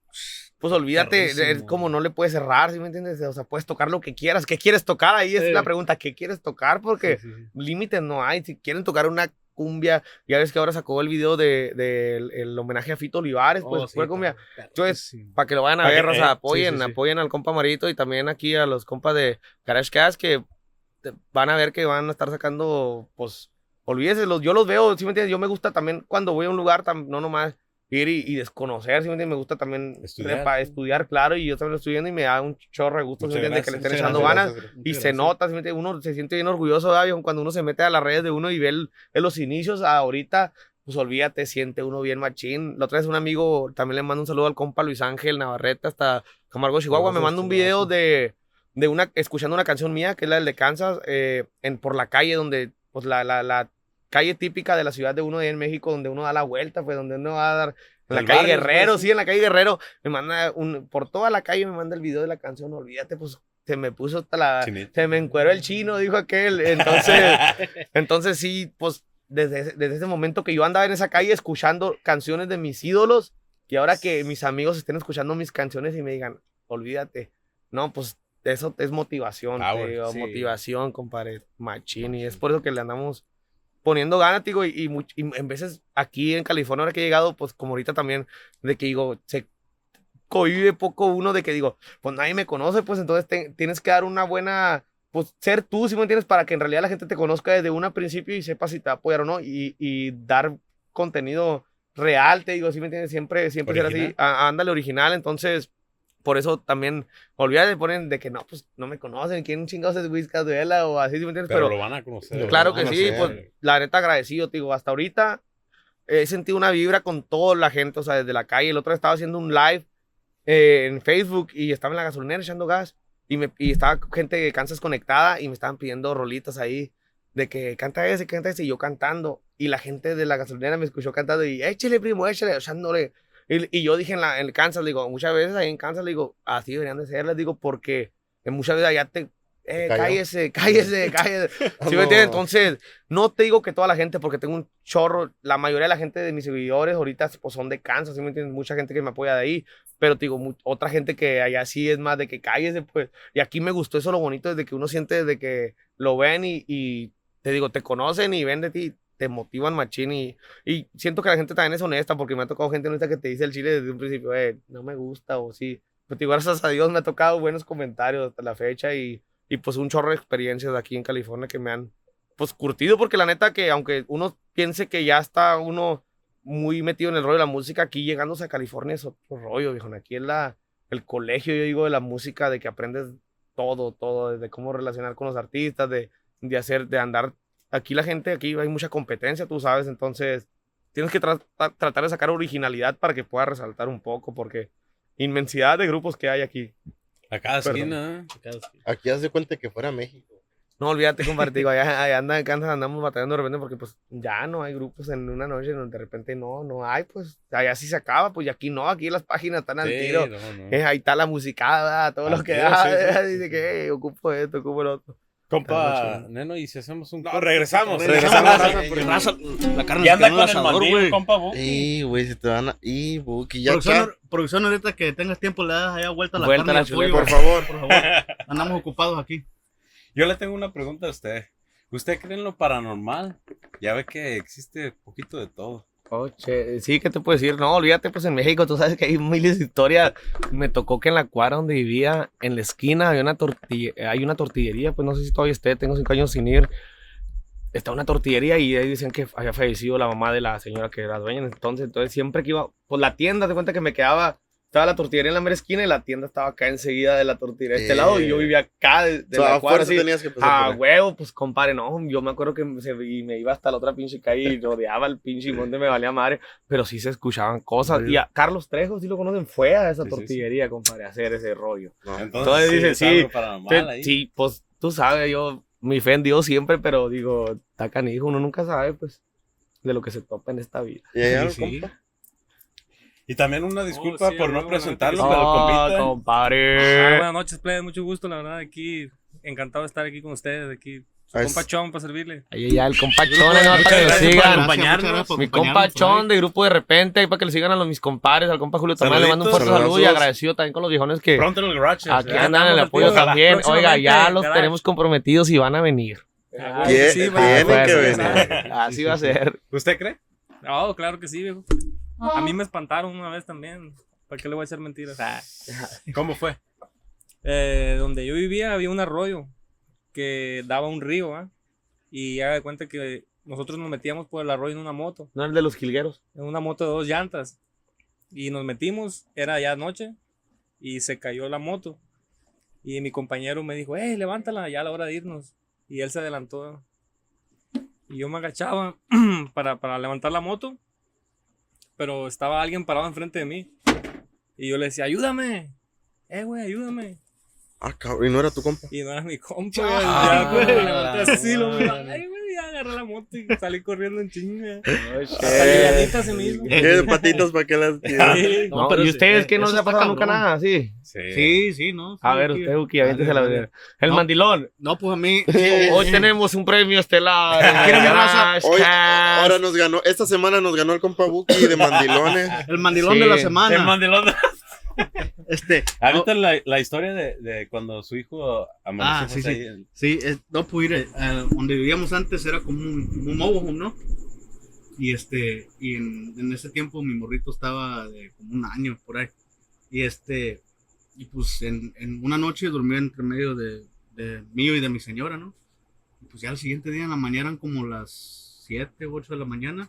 Pues olvídate, es como no le puedes cerrar, ¿sí me entiendes? O sea, puedes tocar lo que quieras. ¿Qué quieres tocar? Ahí es la pregunta, ¿qué quieres tocar? Porque Sí, límites no hay. Si quieren tocar una cumbia, ya ves que ahora sacó el video de, del- el homenaje a Fito Olivares, pues Oh, sí, pura cumbia. Entonces. Para que lo vayan a Pa' que- ver, o sea, apoyen, apoyen al compa Marito y también aquí a los compas de Garage Cast que van a ver que van a estar sacando, pues, olvídese, los, yo los veo, ¿sí me entiendes? Yo me gusta también cuando voy a un lugar, tam- no nomás ir y, y desconocer, ¿sí me gusta también Estudiar. repa- estudiar, claro, y yo también lo estoy viendo y me da un chorro de gusto, ¿sí entiendes? Que le estén echando ganas. Gracias, Y se nota, ¿sí uno se siente bien orgulloso, ¿verdad, viejo? Cuando uno se mete a las redes de uno y ve el- en los inicios a ahorita, pues olvídate, siente uno bien machín. La otra vez un amigo, también le mando un saludo al compa Luis Ángel Navarrete hasta Camargo, Chihuahua, me manda un video de, de una, escuchando una canción mía, que es la del de Kansas, eh, en, por la calle donde, pues la, la, la calle típica de la ciudad de uno ahí en México, donde uno da la vuelta, pues donde uno va a dar... En la calle barrio, Guerrero, pues, sí, en la calle Guerrero. Me manda un, por toda la calle me manda el video de la canción, olvídate, pues se me puso hasta la, Chinito. se me encueró el chino, dijo aquel. Entonces, entonces sí, pues desde, ese- desde ese momento que yo andaba en esa calle escuchando canciones de mis ídolos y ahora que mis amigos estén escuchando mis canciones y me digan, olvídate, no, pues eso es motivación, digo, sí. motivación, compadre, machín. Y es por eso que le andamos poniendo ganas, digo, y, y, y en veces aquí en California, ahora que he llegado, pues como ahorita también, de que digo, se cohibe poco uno de que digo, pues nadie me conoce, pues entonces te- tienes que dar una buena, pues ser tú, si me entiendes, para que en realidad la gente te conozca desde un principio y sepa si te va a apoyar o no, y, y dar contenido real, te digo, si me entiendes, siempre, siempre ser así, á- ándale original, entonces, por eso también, olvídate de poner de que no, pues no me conocen, quién chingados es Whiskas Duela o así, si me entiendes, Pero, pero lo van a conocer. Claro que sí, pues la neta agradecido, te digo, hasta ahorita he sentido una vibra con toda la gente, o sea, desde la calle. El otro estaba haciendo un live eh, en Facebook y estaba en la gasolinera echando gas y, me, y estaba gente de Kansas conectada y me estaban pidiendo rolitas ahí de que canta ese, canta ese, y yo cantando. Y la gente de la gasolinera me escuchó cantando y échale, primo, échale, echándole. Y, y yo dije en, la, en Kansas, digo, muchas veces ahí en Kansas, digo, así deberían de ser, les digo, porque en muchas veces allá te, eh, cállese, cállese, cállese. ¿Sí me entiendes? Entonces, no te digo que toda la gente, porque tengo un chorro, la mayoría de la gente de mis seguidores ahorita pues, son de Kansas, ¿sí me entiendes? Mucha gente que me apoya de ahí, pero te digo, otra gente que allá sí es más de que cállese, pues. Y aquí me gustó eso, lo bonito, desde que uno siente desde que lo ven y, y te digo, te conocen y ven de ti, te motivan machín y, y siento que la gente también es honesta, porque me ha tocado gente honesta que te dice el chile desde un principio, eh, no me gusta o sí. Pero te digo, gracias a Dios me ha tocado buenos comentarios hasta la fecha y, y pues un chorro de experiencias aquí en California que me han pues curtido porque la neta que aunque uno piense que ya está uno muy metido en el rollo de la música, aquí llegándose a California es otro rollo, viejo. Aquí es la, el colegio, yo digo, de la música, de que aprendes todo, todo, desde cómo relacionar con los artistas, de, de hacer, de andar. Aquí la gente, aquí hay mucha competencia, tú sabes, entonces tienes que tra- tra- tratar de sacar originalidad para que pueda resaltar un poco, porque inmensidad de grupos que hay aquí. A cada Perdón. esquina. ¿eh? Aquí haz de cuenta que fuera México. No, olvídate, compadre, te digo, allá, allá anda en Kansas, andamos batallando de repente porque pues ya no hay grupos en una noche donde de repente no, no hay, pues allá sí se acaba, pues y aquí no, aquí las páginas están al Sí, tiro. no, no. Eh, ahí está la musicada, todo Al lo que da, sí, sí, dice sí. que "Hey, ocupo esto, ocupo lo otro. Compa, Neno, y si hacemos un. No, regresamos, Regresamos, la carne Y se anda con el asador, mandil, güey. compa Buki. Y, güey, se te van a. Y, Buki, ya Producción, producción, ahorita que tengas tiempo, le das allá vuelta a la Vuelta carne a la Por favor. por favor. Andamos ocupados aquí. Yo le tengo una pregunta a usted. ¿Usted cree en lo paranormal? Ya ve que existe poquito de todo. Oye, sí, ¿qué te puedo decir? No, olvídate, pues en México tú sabes que hay miles de historias. Me tocó que en la cuadra donde vivía, en la esquina, había una hay una tortillería, pues no sé si todavía esté, tengo cinco años sin ir. Está una tortillería y ahí decían que había fallecido la mamá de la señora que era dueña. Entonces, entonces siempre que iba, pues la tienda, te cuenta que me quedaba estaba la tortillería en la mera esquina y la tienda estaba acá enseguida de la tortillería de este Eh. lado y yo vivía acá de, de O sea, la cuadra así. tenías que pasar Ah, huevo, pues compadre, no, yo me acuerdo que me, se- y me iba hasta la otra pinche calle y rodeaba el pinche monte, me valía madre, pero sí se escuchaban cosas. Y a Carlos Trejo, si lo conocen, fue a esa Sí, sí, sí. tortillería, compadre, a hacer ese rollo. No. Entonces dicen, es sí, sí, pues tú sabes, yo, mi fe en Dios siempre, pero digo, está canijo, uno nunca sabe, pues, de lo que se topa en esta vida. Y allá, Sí, sí. compa. Y también una disculpa sí, por a no presentarlo, pero Oh, compadre. Ah, buenas noches, plebes, mucho gusto, la verdad, aquí, encantado de estar aquí con ustedes, aquí, su Ah, es- compa Chon para servirle. Ahí ya el compa Chon, Muchas ahí va para que lo sigan. acompañarnos. Mi acompañarnos compa por ahí. Chon de grupo de repente, ahí para que le sigan a los mis compadres, al compa Julio Tomás, le mando un fuerte saludo y agradecido también con los viejones que Pronto en el garage. aquí ya. andan en el apoyo también. Oiga, ya los garage. tenemos comprometidos y van a venir. Ah, sí, va. tienen Pues, que pues, venir. Así va a ser. ¿Usted cree? No, claro que sí, viejo. A mí me espantaron una vez también. ¿Para qué le voy a hacer mentiras? Ah. ¿Cómo fue? Eh, donde yo vivía había un arroyo que daba a un río, ¿ah? Y haga de cuenta que nosotros nos metíamos por el arroyo en una moto, No es de los jilgueros. en una moto de dos llantas. Y nos metimos, era ya noche, y se cayó la moto. Y mi compañero me dijo, hey, levántala, ya a la hora de irnos. Y él se adelantó. Y yo me agachaba para, para levantar la moto, pero estaba alguien parado enfrente de mí. Y yo le decía, ayúdame, eh, güey, ayúdame. Ah, cabrón, y no era tu compa. Y no era mi compa. Ah, ya, güey, levanté así, lo. Ay, güey, agarré la moto y salí corriendo en chinga. Eh, Hasta se me hizo. ¿Qué patitas para qué las tiras? Sí. No, pero ¿Y ustedes eh, que no se ha pasado nunca nada? Sí. Sí. Sí, ¿no? Sí, A ver, usted, Uki, aviéntese la. El No. mandilón. No, pues a mí. Hoy tenemos un premio estelar. Hoy, ahora nos ganó, esta semana nos ganó el compa Buki de mandilones. El mandilón Sí. de la El semana. Este. Ahorita la, la historia de, de cuando su hijo amaneció Ah, sí, pues, sí. ahí Sí, es- no, pues mire, eh, donde vivíamos antes era como un, como un mobile home, ¿no? Y este, y en, en ese tiempo mi morrito estaba de como un año por ahí. Y este, y pues en, en una noche durmió entre medio de, de mío y de mi señora, ¿no? Y pues ya al siguiente día en la mañana eran como las 7, 8 de la mañana.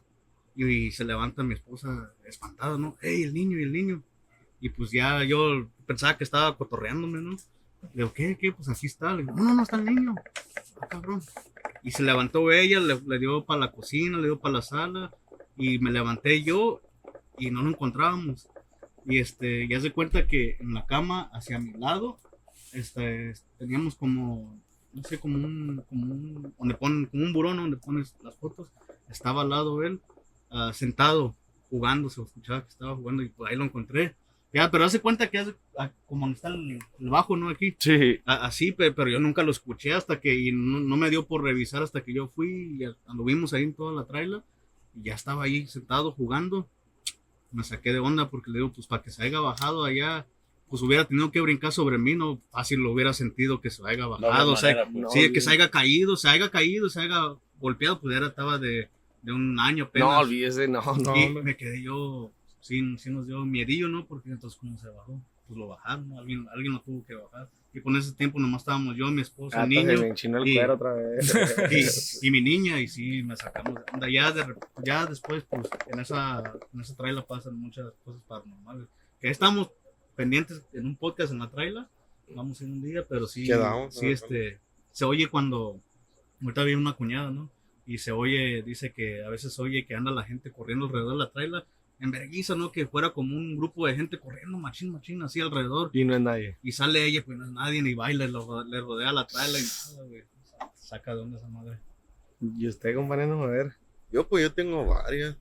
Y, se levanta mi esposa espantada, ¿no? ¡Ey, el niño y el niño! Y pues ya yo pensaba que estaba cotorreándome, ¿no? Le digo, ¿qué? ¿Qué? Pues así está. Le digo, no, no, no está el niño. Ah, cabrón. Y se levantó ella, le, le dio para la cocina, le dio para la sala. Y me levanté yo y no lo encontrábamos. Y este, ya se cuenta que en la cama, hacia mi lado, este, teníamos como, no sé, como un, como un, donde ponen, como un burón donde pones las fotos. Estaba al lado él, ah, sentado, jugando, se escuchaba que estaba jugando y por ahí lo encontré. Ya, pero hace cuenta que hace, ah, como está el, el bajo, ¿no? Aquí. Sí. A- Así, pe- pero yo nunca lo escuché hasta que y no, no me dio por revisar hasta que yo fui y anduvimos ahí en toda la traila y ya estaba ahí sentado jugando. Me saqué de onda porque le digo, pues para que se haya bajado allá, pues hubiera tenido que brincar sobre mí, no fácil lo hubiera sentido que se haya No bajado, había o sea, manera, pues. no, sí, que se haya caído, se haya caído, se haya golpeado, pues era estaba de, de un año apenas. No, olvídese, no, no. y me quedé yo, sí, sí nos dio miedillo, ¿no? Porque entonces, ¿cómo se bajó? Pues lo bajaron, ¿no? alguien, alguien lo tuvo que bajar. Y con ese tiempo nomás estábamos yo, mi esposa, Ah, se niño me enchinó el y- cuero otra vez. y, y mi niña, y sí, me sacamos de onda. Ya, de ya después, pues, en esa, en esa traila pasan muchas cosas paranormales. Que estamos pendientes en un podcast en la traila, vamos en un día, pero sí, Quedamos, sí, este, se oye cuando, ahorita viene una cuñada, ¿no? Y se oye, dice que a veces oye que anda la gente corriendo alrededor de la traila, en vergüenza, ¿no? Que fuera como un grupo de gente corriendo, machín, machín, así alrededor. Y no es nadie. Y sale ella, pues no es nadie, ni baila, le, ro- le rodea la traila y nada, güey. Saca de onda esa madre. Y usted, compañero, a ver. Yo, pues, yo tengo varias.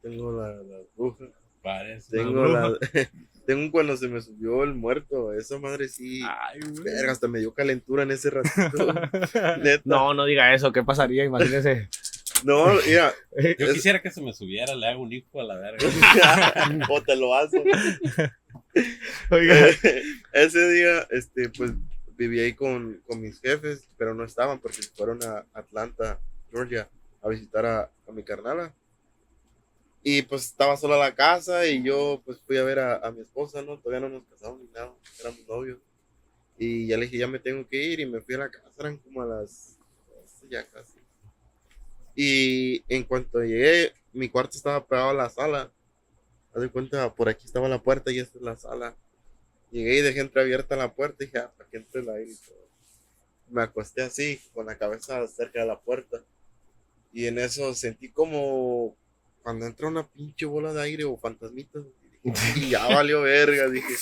Tengo la, la bruja. Parece. Tengo la. tengo cuando se me subió el muerto. Esa madre sí. Ay, güey. Verga, hasta me dio calentura en ese ratito. No, no diga eso. ¿Qué pasaría? Imagínese. No, mira. Yo es- quisiera que se me subiera, le hago un hijo a la verga. o te lo hago. Oiga. Ese día, este, pues viví ahí con, con mis jefes, pero no estaban porque fueron a Atlanta, Georgia, a visitar a, a mi carnala. Y pues estaba sola la casa y yo pues fui a ver a, a mi esposa, ¿no? Todavía no nos casamos ni nada, éramos novios. Y ya le dije, ya me tengo que ir y me fui a la casa, eran como a las 12 ya casi. Y en cuanto llegué, mi cuarto estaba pegado a la sala Haz de cuenta, por aquí estaba la puerta y esta es la sala. Llegué y dejé entreabierta la puerta y dije, ah, para que entre el aire y todo. Me acosté así, con la cabeza cerca de la puerta. Y en eso sentí como cuando entra una pinche bola de aire o fantasmitas. Y ya valió verga, dije.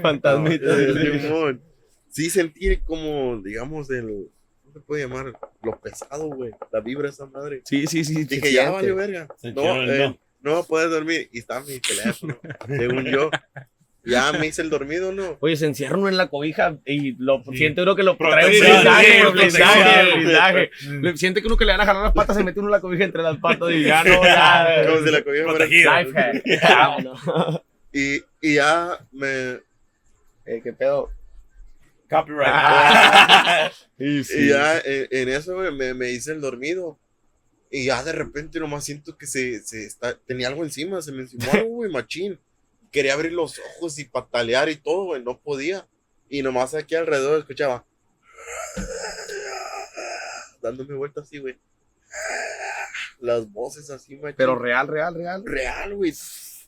Fantasmita. Eh, Simón. Sí sentí como, digamos, el. ¿Cómo se puede llamar? Lo pesado, güey. La vibra esa madre. Sí, sí, sí. Dije, ya valió verga. Se No, eh, no. no va a poder dormir. Y está mi teléfono, según yo. Ya me hice el dormido, ¿no? Oye, se encierra uno en la cobija y lo siente uno que lo trae un blindaje, sí, un blindaje, protección. un blindaje. Le- Siente que uno que le van a jalar las patas, se mete uno en la cobija entre las patas y ya no, ya. Como si la cobija fuera-. Life hack. Y, y ya me. Eh, ¿Qué pedo? Copyright. Y Y ya eh, en eso, güey, me, me hice el dormido. Y ya de repente nomás siento que se, se está, tenía algo encima, se me encimó algo, güey, machín. Quería abrir los ojos y patalear y todo, güey, no podía. Y nomás aquí alrededor escuchaba. Dándome vueltas así, güey. Las voces así, machín. Pero real, real, real. real, güey.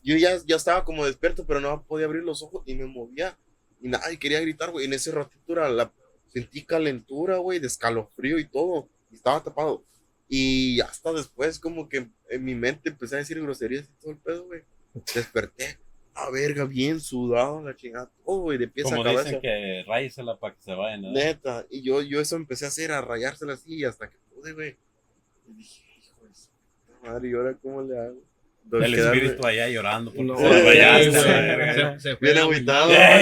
Yo ya, ya estaba como despierto, pero no podía abrir los ojos y me movía. Y nada, y quería gritar, güey. En ese ratito era la, sentí calentura, güey, de escalofrío y todo. Y estaba tapado. Y hasta después, como que en mi mente empecé a decir groserías y todo el pedo, güey. Desperté. A verga, bien sudado, la chingada, todo, güey, de pies Como a cabeza. dicen que ráyesela para que se vayan. ¿no? Neta. Y yo, yo eso empecé a hacer, a rayársela así hasta que pude, güey. Y dije, hijo de su madre, ¿y ahora cómo le hago? El Quedarme- espíritu allá llorando. porque No, Bien.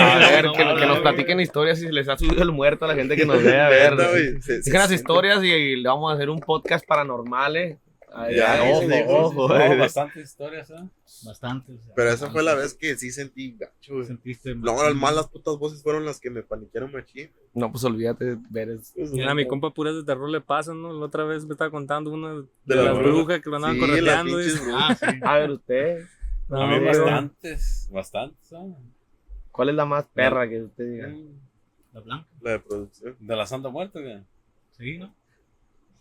A ver, No, que, no, que no, nos no. platiquen historias si se les ha subido el muerto a la gente que nos ve a ver. Dejen las historias y le vamos a hacer un podcast paranormales. Ay, Ya, ay, ya, ojo, sí, ojo, No, bastantes historias, ¿eh? Bastante. o sea, Pero esa fue la vez que sí sentí gacho, güey. Sentiste No, las más las putas voces fueron las que me paniquearon machín. No, pues olvídate, ver es- Mira, a mi compa puras de terror le pasan, ¿no? La otra vez me estaba contando una de, De las brujas que lo andaban Sí, correteando. brujas. Ah, sí. A ver, usted. No, a mí bastantes, bastantes. ¿eh? ¿Cuál es la más perra que usted diga? La blanca. La de producción. De la Santa Muerte, güey. Sí, ¿no?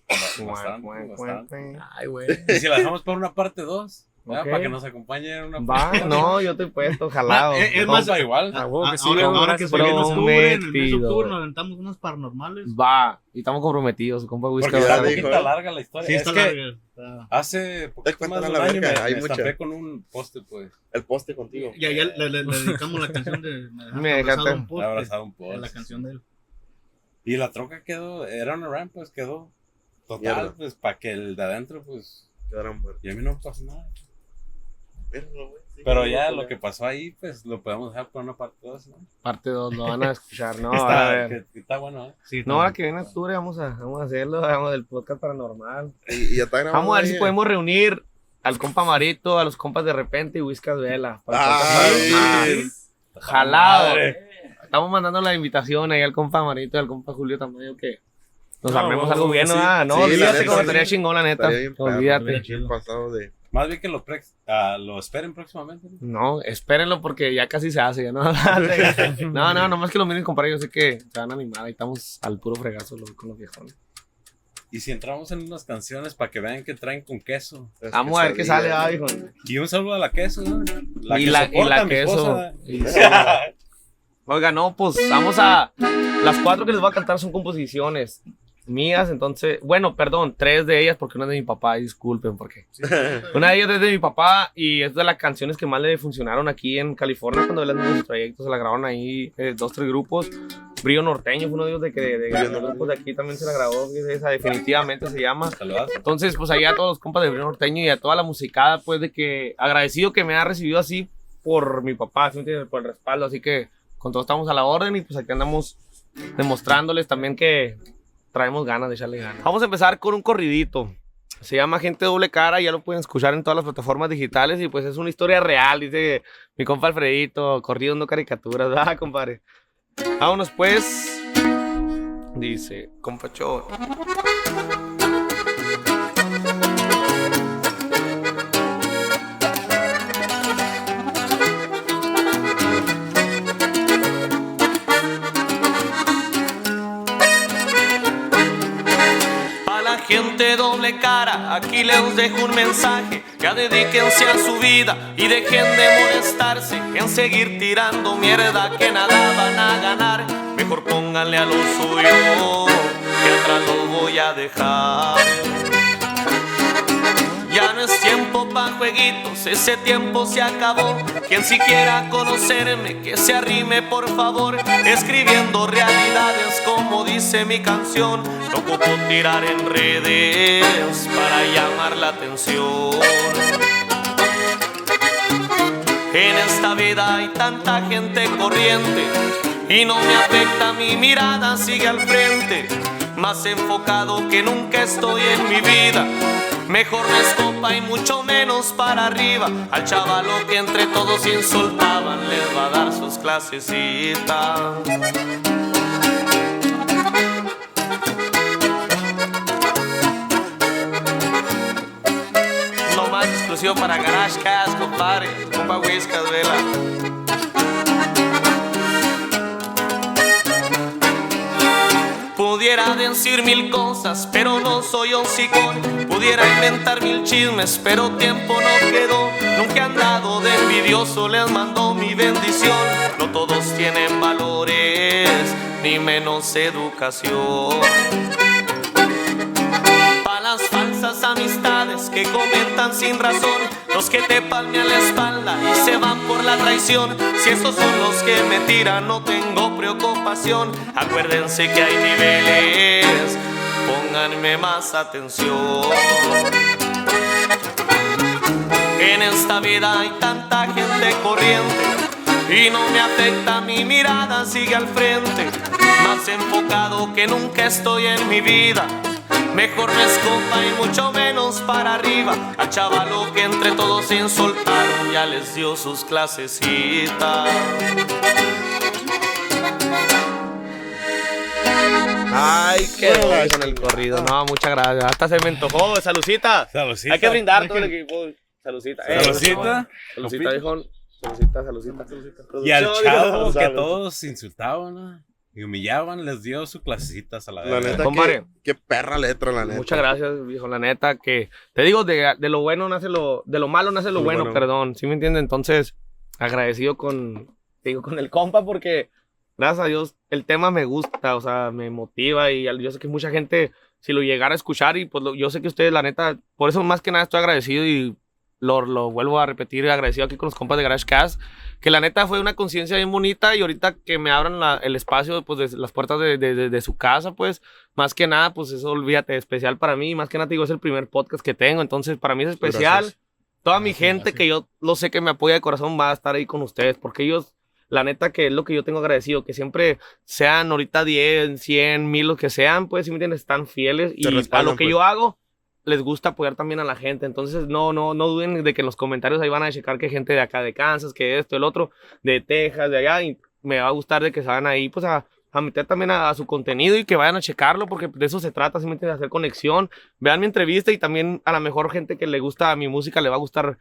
Bastante. Ay, güey. Y si la dejamos para una parte 2, Ok. para que nos acompañe en una Va, parte no, yo estoy puesto, jalado. Ah, es No, más, da igual. A huevo que sí, ahora, ahora que se viene octubre, en el mes de octubre nos aventamos unas paranormales. Va, y estamos comprometidos, compa Whisky. Porque está un poquito larga la historia. Sí, es está que larga. hace poquito más de la un año verga, me, hay me mucha. estampé con un poste, pues. El poste contigo. Ya, ya le, le- le dedicamos la canción de Me dejaste Me abrazado un poste. Es. La canción de él. Y la troca quedó, era una ramp, pues quedó. Total, Mierda. pues para que el de adentro, pues. Quedaron muertos. Y a mí no me pasó nada. Pero, sí, Pero ya lo que pasó ahí, pues lo podemos dejar para una parte 2, ¿no? Parte 2, lo van a escuchar, ¿no? A está, ver. que- que está bueno, ¿eh? Sí, No, ahora que viene octubre vamos a, vamos a hacerlo, vamos del podcast paranormal. Y, y ya está grabado. Vamos a ver si ahí, podemos reunir al compa Marito, a los compas de repente y Whiskas Vela. Ay, paranormal. Jalado. Madre. Estamos mandando la invitación ahí al compa Marito y al compa Julio Tamayo que nos No, armemos algo bien, sí. ¿no? No, Sí, olvídate como estaría chingón, la neta. Olvídate. chido. Pasado de. Más bien que lo, prex- ah, lo esperen próximamente. ¿no? No, espérenlo porque ya casi se hace, ya no. no, no, nomás que lo miren comprar, yo sé que se van a animar, ahí estamos al puro fregazo lo- con los viejones. Y si entramos en unas canciones para que vean que traen con queso. las Vamos a ver qué sale, ah, hijo. Y un saludo a la queso, ¿no? La y que la, y la a mi queso. esposa. Y sí. Oiga, no, pues vamos a. Las cuatro que les voy a cantar son composiciones mías, entonces. Bueno, perdón, tres de ellas porque una es de mi papá, disculpen, porque. Una de ellas es de mi papá y es de las canciones que más le funcionaron aquí en California cuando él andaba en sus trayectos. Se la grabaron ahí eh, dos, tres grupos. Brillo Norteño fue uno de ellos de que de, de, Brillo los grupos de aquí también se la grabó. Esa definitivamente se llama. Entonces, pues ahí a todos los compas de Brillo Norteño y a toda la musicada, pues de que agradecido que me ha recibido así por mi papá, ¿sí por el respaldo. Así que con todo estamos a la orden y pues aquí andamos demostrándoles también que traemos ganas de echarle ganas. Vamos a empezar con un corridito. Se llama Gente Doble Cara, ya lo pueden escuchar en todas las plataformas digitales y pues es una historia real, dice mi compa Alfredito, corrido no caricaturas, ¿verdad, compadre? Vámonos pues, dice, compachón. Cara, aquí les dejo un mensaje. Ya dedíquense a su vida y dejen de molestarse en seguir tirando mierda que nada van a ganar. Mejor pónganle a lo suyo, que atrás lo voy a dejar. Jueguitos, ese tiempo se acabó. Quien si quiera conocerme, que se arrime por favor. Escribiendo realidades como dice mi canción. No ocupo tirar en redes para llamar la atención. En esta vida hay tanta gente corriente y no me afecta mi mirada, sigue al frente. Más enfocado que nunca estoy en mi vida. Mejor no es copa y mucho menos para arriba. Al chavalo que entre todos insultaban les va a dar sus clasecitas. No más exclusivo para Garage Cast, compadre. Compa Whiskas, vela. Pudiera decir mil cosas, pero no soy un sicón. Pudiera inventar mil chismes, pero tiempo no quedó. Nunca he andado de envidioso, les mando mi bendición. No todos tienen valores, ni menos educación. Falsas amistades que comentan sin razón, los que te palmean la espalda y se van por la traición. Si esos son los que me tiran, no tengo preocupación. Acuérdense que hay niveles, pónganme más atención. En esta vida hay tanta gente corriente y no me afecta mi mirada, sigue al frente. Más enfocado que nunca estoy en mi vida. Mejor no es copa y mucho menos para arriba. Al chavalo que entre todos insultaron ya les dio sus clasecitas. Ay, qué bueno con el corrido. No, muchas gracias. Hasta se me antojó. Salucita. Saludcita. Hay que brindar todo el equipo. Salucita. Eh, Saludcita. Salucita, viejo. Salucita, salucita. Y al chavo que todos insultaban ¿no? Y humillaban, les dio su clasecitas a la La neta, Compadre. qué, qué perra letra, la neta. Muchas gracias, viejo. La neta, que te digo, de, de lo bueno nace lo. De lo malo nace lo, Lo bueno, bueno. perdón. ¿Sí me entiendes? Entonces, agradecido con. te digo, con el compa, porque gracias a Dios el tema me gusta, o sea, me motiva. Y yo sé que mucha gente, si lo llegara a escuchar, y pues lo- yo sé que ustedes, la neta, por eso más que nada estoy agradecido y lo, lo vuelvo a repetir, agradecido aquí con los compas de Garage Cast, que la neta fue una conciencia bien bonita y ahorita que me abran la- el espacio, pues de las puertas de, de- de- su casa, pues más que nada, pues eso olvídate, especial para mí, más que nada te digo, es el primer podcast que tengo, entonces para mí es especial. Gracias. Toda mi Gracias, gente gracias. que yo lo sé que me apoya de corazón va a estar ahí con ustedes, porque ellos, la neta que es lo que yo tengo agradecido, que siempre sean ahorita 10, 100, 1000, lo que sean, pues si me entiendes, están fieles y a lo que pues. yo hago les gusta apoyar también a la gente. Entonces, no, no, no duden de que en los comentarios ahí van a checar que gente de acá de Kansas, que esto, el otro, de Texas, de allá, y me va a gustar de que se vayan ahí, pues a, a meter también a, a su contenido y que vayan a checarlo, porque de eso se trata, simplemente de hacer conexión. Vean mi entrevista y también a la mejor gente que le gusta mi música le va a gustar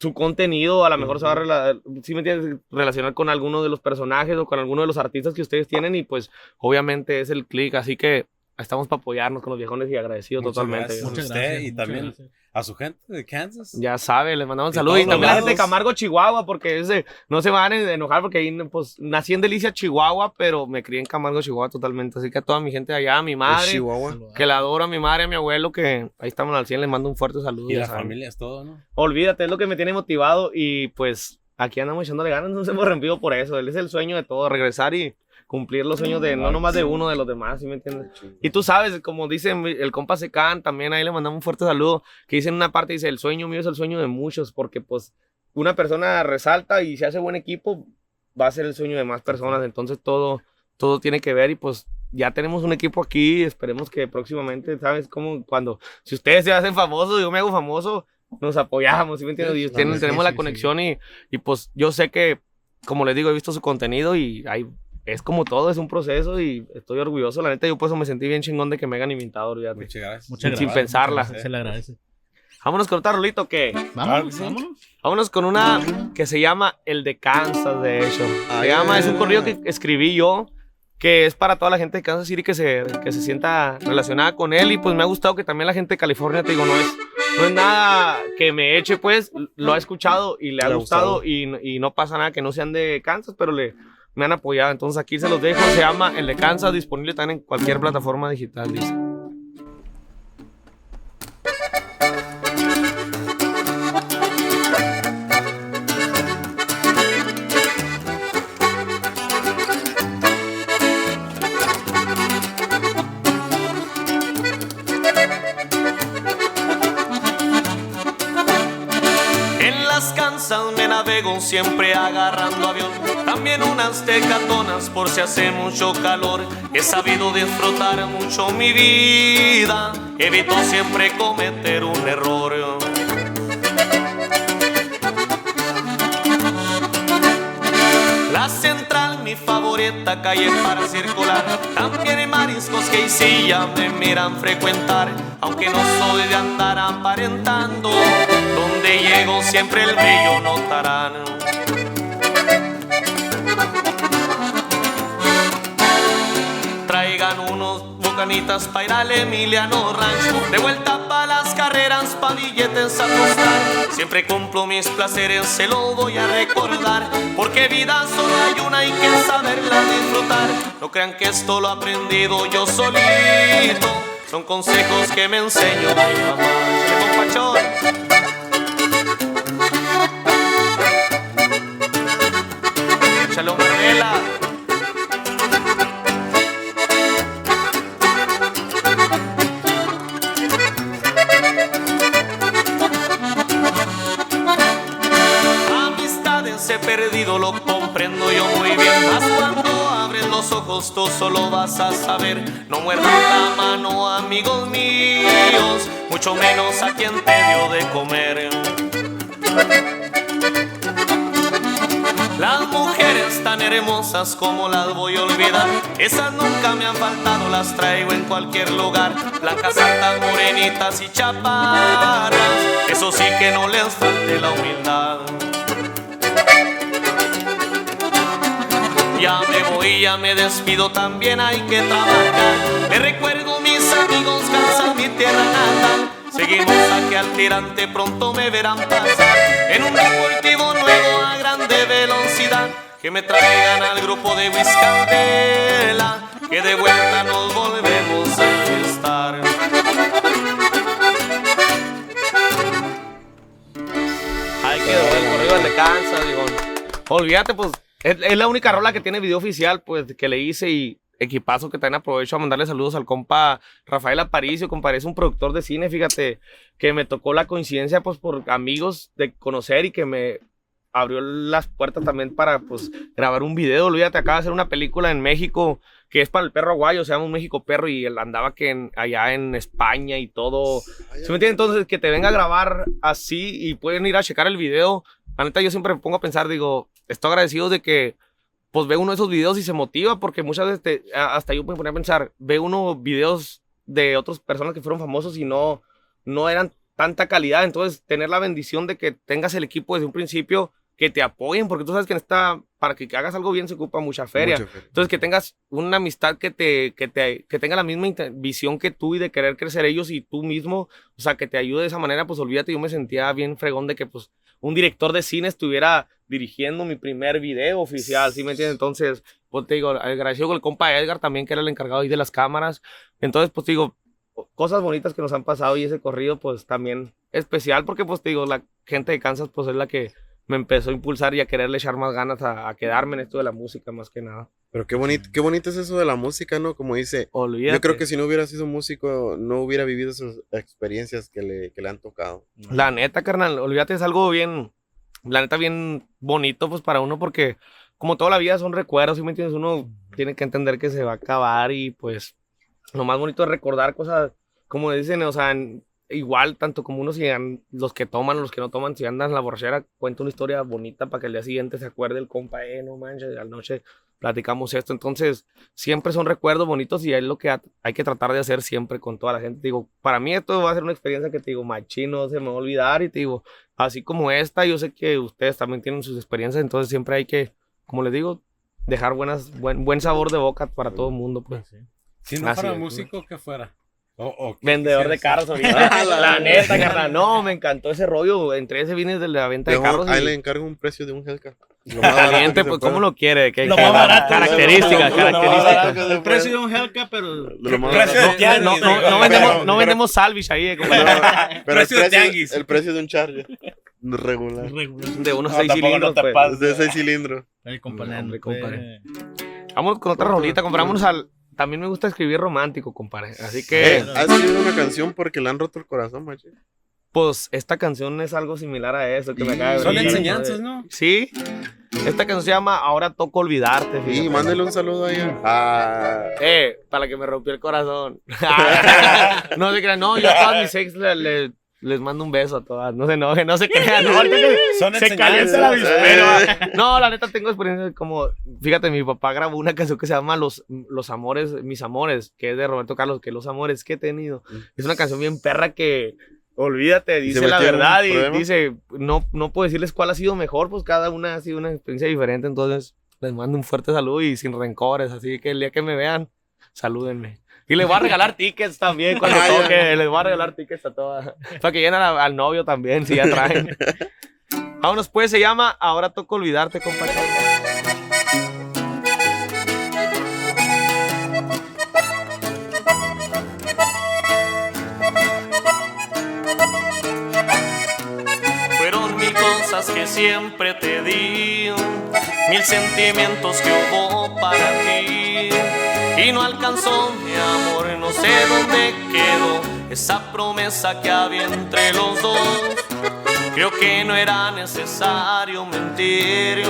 su contenido, a lo mejor se va a ¿sí me entiendes? relacionar con alguno de los personajes o con alguno de los artistas que ustedes tienen y pues obviamente es el click, así que estamos para apoyarnos con los viejones y agradecido Muchas totalmente. gracias. Muchas usted gracias. y muchas también- gracias. A su gente de Kansas. Ya sabe, les mandamos un De saludo. Y también la gente de lados. Camargo, Chihuahua, porque ese, no se van a enojar porque ahí pues, nací en Delicia, Chihuahua, pero me crié en Camargo, Chihuahua totalmente. Así que a toda mi gente de allá, a mi madre, Chihuahua. que la adoro, a mi madre, a mi abuelo, que ahí estamos al 100, les mando un fuerte saludo. Y la saben. familia es todo, ¿no? Olvídate, es lo que me tiene motivado y pues aquí andamos echándole ganas, nos hemos rompido por eso. Él es el sueño de todo, regresar y cumplir los sueños de no nomás de uno, de los demás, ¿sí me entiendes? Y tú sabes, como dice mi- el compa Secan, también ahí le mandamos un fuerte saludo, que dice en una parte, dice, el sueño mío es el sueño de muchos, porque pues una persona resalta y se hace buen equipo, va a ser el sueño de más personas, entonces todo, todo tiene que ver y pues ya tenemos un equipo aquí, esperemos que próximamente, ¿sabes? Como cuando, si ustedes se hacen famosos, yo me hago famoso, nos apoyamos, ¿sí me entiendes? Y tenemos sí, la sí. conexión y, y pues yo sé que, como les digo, he visto su contenido y hay es como todo, es un proceso y estoy orgulloso. La neta, yo por eso me sentí bien chingón de que me hayan invitado. olvídate. Muchas gracias. Muchas Sin gracias, pensarla. gracias, Se le agradece. Vámonos con otra rolito que. Vámonos, sí. vámonos. Vámonos con una que se llama El de Kansas, de hecho. Se llama, es un corrido que escribí yo que es para toda la gente de Kansas City que se, que se sienta relacionada con él y pues me ha gustado que también la gente de California, te digo, no es, no es nada que me eche, pues lo ha escuchado y le ha Le gustado, gustado. Y, y no pasa nada que no sean de Kansas, pero le, me han apoyado. Entonces aquí se los dejo, se llama El de Kansas, disponible también en cualquier plataforma digital, dice. Siempre agarrando. También unas tecatonas por si hace mucho calor. He sabido disfrutar mucho mi vida. Evito siempre cometer un error. La central, mi favorita calle para circular. También hay mariscos que sí ya me miran frecuentar. Aunque no soy de andar aparentando, donde llego siempre el brillo notarán. Traigan unos bocanitas para ir al Emiliano Rancho. De vuelta pa' las carreras, pa' billetes a costar. Siempre cumplo mis placeres, se lo voy a recordar. Porque vida solo hay una, hay que saberla disfrutar. No crean que esto lo he aprendido yo solito. Son consejos que me enseñó mi mamá. Una vela. Amistades he perdido, lo comprendo yo muy bien. Mas cuando abres los ojos, tú solo vas a saber. No muerdan la mano, amigos míos, mucho menos a quien te dio de comer. Las mujeres tan hermosas como las voy a olvidar. Esas nunca me han faltado, las traigo en cualquier lugar. Blancas, altas, morenitas y chaparras. Eso sí que no les falte la humildad. Ya me voy, ya me despido, también hay que trabajar. Me recuerdo mis amigos, Kansas, mi tierra natal. Seguimos aquí al tirante, pronto me verán pasar en un deportivo nuevo a grande velocidad. Que me traigan al grupo de Vizcandela, que de vuelta nos volvemos a enfiestar. Ahí quedó el corrido de Kansas, digo. Olvídate, pues, es, es la única rola que tiene video oficial, pues, que le hice y equipazo que también aprovecho a mandarle saludos al compa Rafael Aparicio, compa, es un productor de cine, fíjate, que me tocó la coincidencia, pues, por amigos de conocer y que me abrió las puertas también para, pues, grabar un video. Olvídate, acaba de hacer una película en México que es para el perro aguayo, se llama Un México Perro y él andaba que en- allá en España y todo. ¿Sí me entiendes? Entonces, que te venga a grabar así y pueden ir a checar el video. La neta, yo siempre me pongo a pensar, digo, estoy agradecido de que, pues, ve uno de esos videos y se motiva, porque muchas veces, te- hasta yo me ponía a pensar, ve uno videos de otras personas que fueron famosos y no, no eran tanta calidad. Entonces, tener la bendición de que tengas el equipo desde un principio, que te apoyen, porque tú sabes que en esta, para que hagas algo bien se ocupa mucha feria. Mucha feria. Entonces, que tengas una amistad que te, que te, que tenga la misma visión que tú y de querer crecer ellos y tú mismo, o sea, que te ayude de esa manera, pues olvídate, yo me sentía bien fregón de que, pues, un director de cine estuviera dirigiendo mi primer video oficial, ¿sí me entiendes? Entonces, pues te digo, agradecido con el compa Edgar también, que era el encargado ahí de las cámaras. Entonces, pues te digo, cosas bonitas que nos han pasado y ese corrido, pues también especial, porque, pues te digo, la gente de Kansas, pues es la que me empezó a impulsar y a quererle echar más ganas a, a quedarme en esto de la música, más que nada. Pero qué bonito, qué bonito es eso de la música, ¿no? Como dice, Olvídate. yo creo que si no hubiera sido músico, no hubiera vivido esas experiencias que le, que le han tocado. La neta, carnal, olvídate, es algo bien, la neta, bien bonito, pues para uno, porque como toda la vida son recuerdos, ¿sí me entiendes? Uno tiene que entender que se va a acabar y pues lo más bonito es recordar cosas, como dicen, o sea, en- igual, tanto como unos, si an- los que toman los que no toman, si andan en la borrachera, cuenta una historia bonita para que el día siguiente se acuerde el compa, eh, no manches, a la noche platicamos esto. Entonces, siempre son recuerdos bonitos y es lo que ha- hay que tratar de hacer siempre con toda la gente. Digo, para mí esto va a ser una experiencia que te digo, machino, no se me va a olvidar y te digo, así como esta, yo sé que ustedes también tienen sus experiencias, entonces siempre hay que, como les digo, dejar buenas, buen, buen sabor de boca para todo el mundo, pues. Si no Así fuera es, músico, ¿qué fuera? O, o qué Vendedor de carros ahorita. la neta, carnal. No, me encantó ese rollo. Entre ese vienes de la venta de carros. ahí y- le encargo un precio de un Hellcat. Lo más Caliente, pues. ¿cómo lo quiere? ¿Qué, Lo qué- más barato, Características, lo más características. El precio de un Hellcat, pero. Precio de tianguis. No, no, no Pero- vendemos, no vendemos salvage ahí, eh, compadre. Pero, el, Precio de tianguis. el precio de un Charger. Regular. regular. De unos No, seis tampoco cilindros, no te pues. De 6 cilindros. El compadre. pues. compadre. Vamos con otra rolita, compramos al... También me gusta escribir romántico, compadre. Así que, Eh, ha escrito una canción porque le han roto el corazón, macho. Pues, esta canción es algo similar a eso que me acaba de Son enseñanzas. ¿no? Sí. Esta canción se llama Ahora toco olvidarte. Y fíjate. mándele un saludo ahí. a- Eh, para que me rompió el corazón. no se crean, no, yo a todas mis ex le- le- les mando un beso a todas. No se enojen, no se crean. No, ahorita que Son se calienta la enseñanzas. avispero. No, la neta tengo experiencia como, fíjate, mi papá grabó una canción que se llama Los, Los Amores, Mis Amores, que es de Roberto Carlos, que los amores que he tenido. Es una canción bien perra que, olvídate, dice la verdad y problema? dice, no, no puedo decirles cuál ha sido mejor, pues cada una ha sido una experiencia diferente, entonces les mando un fuerte saludo y sin rencores, así que el día que me vean, salúdenme. Y les voy a regalar tickets también cuando Ah, toque, les voy a regalar tickets a todas, para que lleguen al, al novio también, si ya traen. Vámonos pues, se llama Ahora toca olvidarte, compadre. Que siempre te di, mil sentimientos que hubo para ti. Y no alcanzó mi amor, no sé dónde quedó esa promesa que había entre los dos. Creo que no era necesario mentir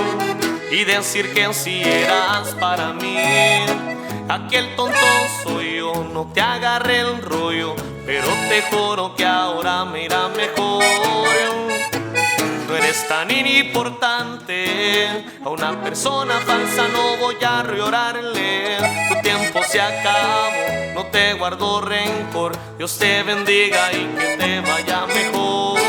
y decir que sí eras para mí. Aquel tonto soy yo, no te agarré el rollo, pero te juro que ahora me irá mejor. No eres tan importante, a una persona falsa no voy a llorarle. Tu tiempo se acabó, no te guardo rencor. Dios te bendiga y que te vaya mejor.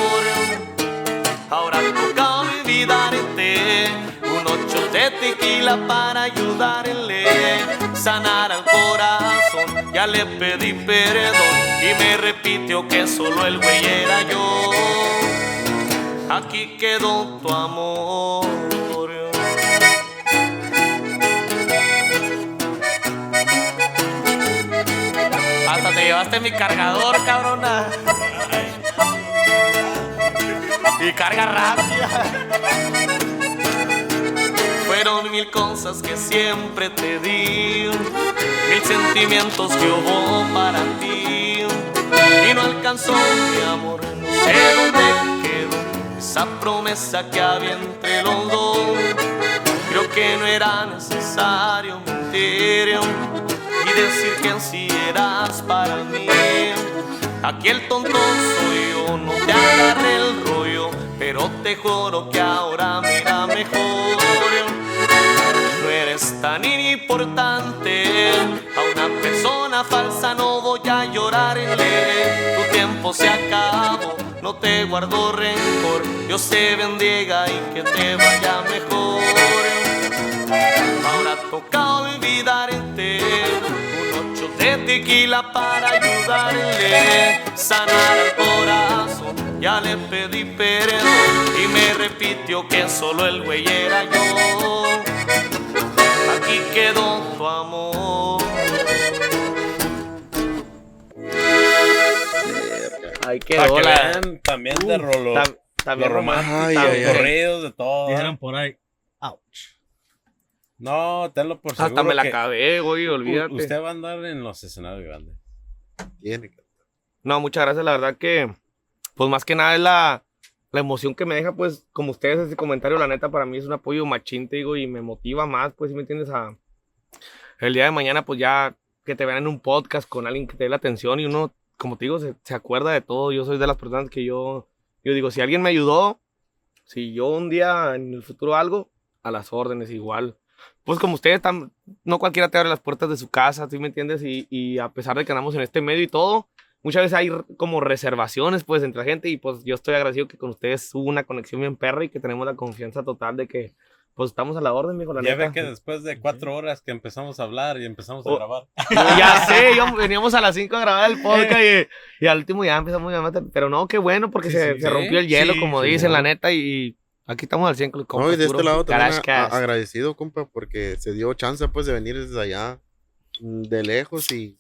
Ahora toca olvidarte, un ocho de tequila para ayudarle, sanar al corazón. Ya le pedí perdón y me repitió que solo el güey era yo. Aquí quedó tu amor. Hasta te llevaste mi cargador, cabrona. Y carga rápida. Fueron mil cosas que siempre te di, mil sentimientos que hubo para ti. Y no alcanzó mi amor, no sé dónde esa promesa que había entre los dos. Creo que no era necesario mentir y decir que sí eras para mí. Aquel tonto soy yo, no te agarré el rollo, pero te juro que ahora me irá mejor. No eres tan importante, a una persona falsa no voy a llorarle. Tu tiempo se acabó, no te guardo rencor. Dios te bendiga y que te vaya mejor. Ahora toca olvidarte, un ocho de tequila para ayudarle, sanar el corazón. Ya le pedí perdón y me repitió que solo el güey era yo. Aquí quedó tu amor. Ahí quedó que la... vean también de rolo, Tam- lo también romántico, Ay, ay, ay. corridos, de todo. Dijeron por ahí. Ouch. No, tenlo por seguro Hasta me la acabé, güey, olvídate. Usted va a andar en los escenarios grandes. Tiene que- No, muchas gracias, la verdad que, pues más que nada es la, la emoción que me deja, pues, como ustedes, ese comentario, la neta, para mí es un apoyo machín, te digo, y me motiva más, pues, si me entiendes, a el día de mañana, pues, ya que te vean en un podcast con alguien que te dé la atención y uno, como te digo, se, se acuerda de todo. Yo soy de las personas que yo, yo digo, si alguien me ayudó, si yo un día en el futuro algo, a las órdenes, igual. Pues como ustedes, tam- no cualquiera te abre las puertas de su casa, ¿sí me entiendes? Y, y a pesar de que andamos en este medio y todo, muchas veces hay como reservaciones pues entre la gente y pues yo estoy agradecido que con ustedes hubo una conexión bien perra y que tenemos la confianza total de que pues estamos a la orden, mijo, la Ya neta. ven que después de cuatro horas que empezamos a hablar y empezamos a Oh. grabar. ya sé, veníamos a las 5 a grabar el podcast y, y al último ya empezamos a matar. Pero no, qué bueno, porque Sí, se, sí, se sí. rompió el hielo, Sí, como sí, dicen, no. la neta, y aquí estamos al 100 con los compas. No, y de este lado también a- agradecido, compa, porque se dio chance pues de venir desde allá mm, de lejos y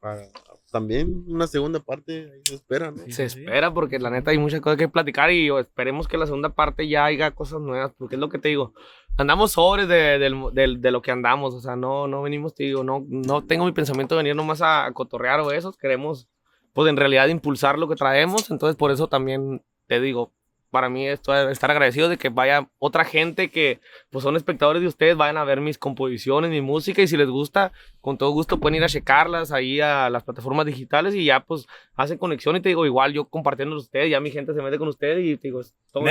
para- también una segunda parte ahí se espera, ¿no? Se espera porque la neta hay muchas cosas que platicar y esperemos que la segunda parte ya haya cosas nuevas, porque es lo que te digo. Andamos sobres de, del- del- de lo que andamos, o sea, no, no venimos, te digo, no, no tengo mi pensamiento de venir nomás a, a cotorrear o eso, queremos, pues en realidad impulsar lo que traemos, entonces por eso también te digo, para mí esto estar agradecido de que vaya otra gente que pues son espectadores de ustedes, vayan a ver mis composiciones, mi música y si les gusta, con todo gusto pueden ir a checarlas ahí a las plataformas digitales y ya pues hacen conexión y te digo, igual yo compartiendo ustedes, ya mi gente se mete con ustedes y te digo,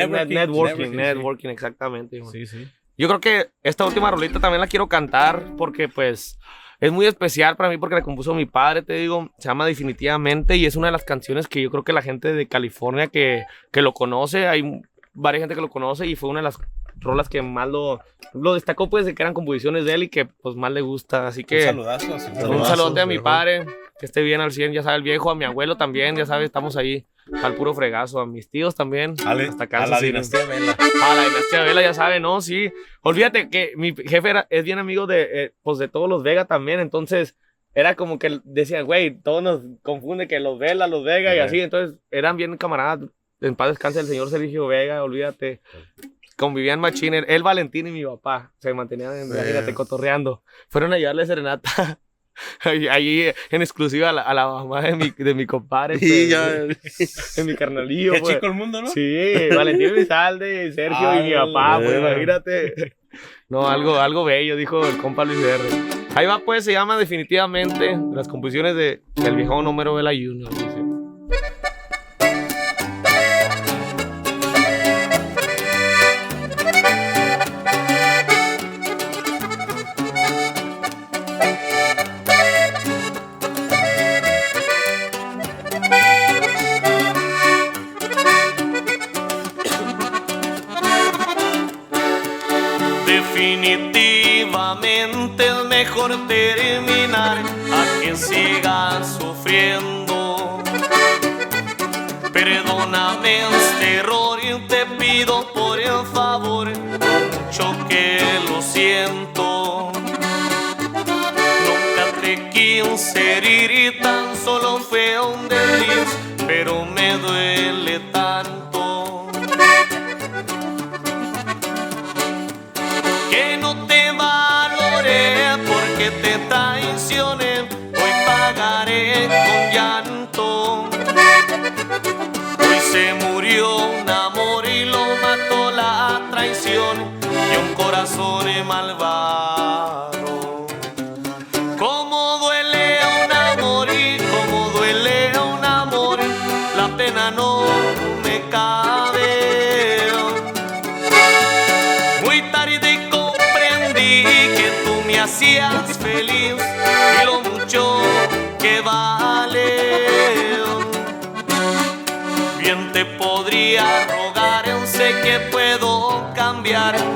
net- Networking, networking, sí. exactamente. Sí, sí. Yo creo que esta última rolita también la quiero cantar porque pues es muy especial para mí porque la compuso mi padre, te digo, se llama Definitivamente y es una de las canciones que yo creo que la gente de California que, que lo conoce, hay varias gente que lo conoce y fue una de las rolas que más lo, lo destacó pues de que eran composiciones de él y que pues más le gusta, así Un que... saludazo. a su- Un Saludazo, saludote a mi viejo. padre, que esté bien al 100, ya sabe, el viejo, a mi abuelo también, ya sabe, estamos ahí al puro fregazo, a mis tíos también, Ale- hasta a Kansas la dinastía Vela. A la dinastía Vela, ya sabe, ¿no? Sí. Olvídate que mi jefe era, es bien amigo de, eh, pues, de todos los Vega también, entonces era como que decían, güey, todos nos confunde que los Vela, los Vega y así, entonces eran bien camaradas. En paz descanse el señor Sergio Vega, olvídate. Convivían machín, él, Valentín y mi papá se mantenían, imagínate, cotorreando. Fueron a llevarle serenata ahí, ahí en exclusiva a la, a la mamá de mi, de mi compadre. Y pues, ya, de mi carnalillo. Qué pues. chico el mundo, ¿no? Sí, Valentín Elizalde, Sergio y mi Ah, papá, pues imagínate. No, algo, algo bello, dijo el compa Luis R. Ahí va, pues, se llama definitivamente las composiciones de El viejo número Vela Junior. Cambiar,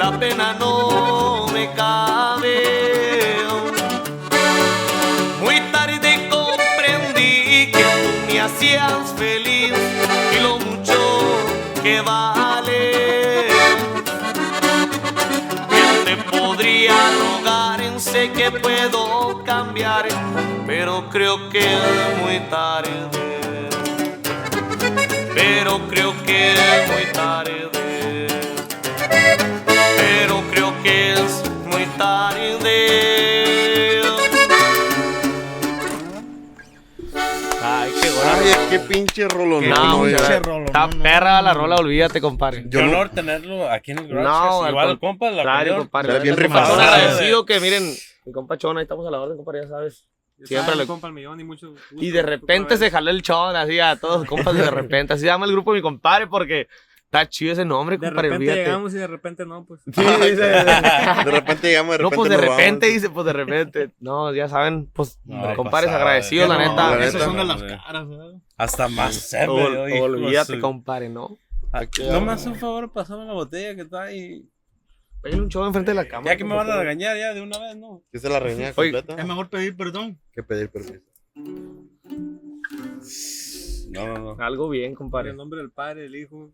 la pena no me cabe. Muy tarde comprendí que tú me hacías feliz y lo mucho que vale. Bien que puedo cambiar, pero creo que es muy tarde. Pero creo que es muy tarde. Pero creo que es muy tarde. Ay, qué Ay, qué pinche rolón. No, no, gracias. rolón, Está no, no, perra la rola, olvídate, compadre. Qué Yo honor tenerlo aquí en el garage. No, igual al el compa, la Claro, compadre. Está bien rifado. Son agradecido que miren, mi compa Chona, ahí estamos a la orden, compadre, ya sabes. Siempre le- compa el millón y mucho gusto. Y de repente se jaló el chon, así a todos compas de repente. Así llama el grupo de mi compadre porque está chido ese nombre, De compadre, repente olvídate. llegamos y de repente no, pues. Sí, dice. De repente llegamos, de No, repente pues de nos vamos. repente, dice, pues de repente. No, ya saben, pues, No, compadres pasada, agradecidos, la neta. no, la neta. son de las caras, ¿verdad? Hasta más sed me Ol- de olvídate, su- compadre, ¿no? No me hace un favor, pasame la botella que está ahí. Pégale un chon enfrente de la cámara. Ya que me van a regañar ya de una vez, ¿no? Que se la Oye, completa. Es mejor pedir perdón. Que pedir permiso. No, no, no. Algo bien, En compadre. el nombre del Padre, del Hijo.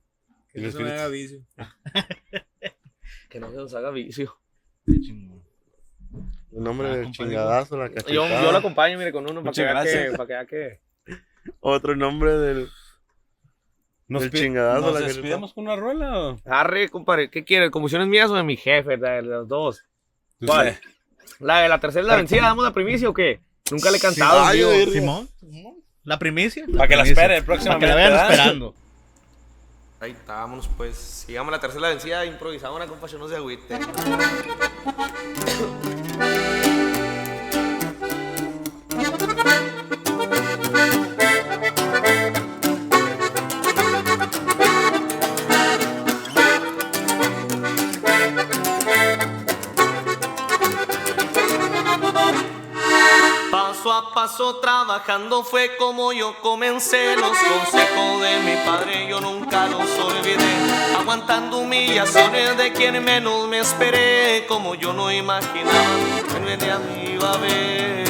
Que El no se me haga vicio. Que no se nos haga vicio. El nombre Ah, del chingadazo, la Yo, cachetada. yo lo acompaño, mire, con uno para que, vea que, para que vea que. Otro nombre del. El pi- chingadazo, ¿Nos la que- despidemos con una rueda o? Arre, compadre, ¿qué quiere? ¿Comisiones mías o de mi jefe? De los dos. ¿Cuál? Usted. La de la tercera la vencida, ¿damos la primicia o qué? Nunca le he cantado, oye, Simón. Simón. La primicia. Para que la espere Para próximamente. que la vayan ¿verdad? esperando. Ahí está, vámonos pues. Sigamos la tercera vencida, improvisamos una compa, yo no se agüite. Trabajando fue como yo comencé. Los consejos de mi padre yo nunca los olvidé. Aguantando humillaciones de quien menos me esperé. Como yo no imaginaba que me iba a ver.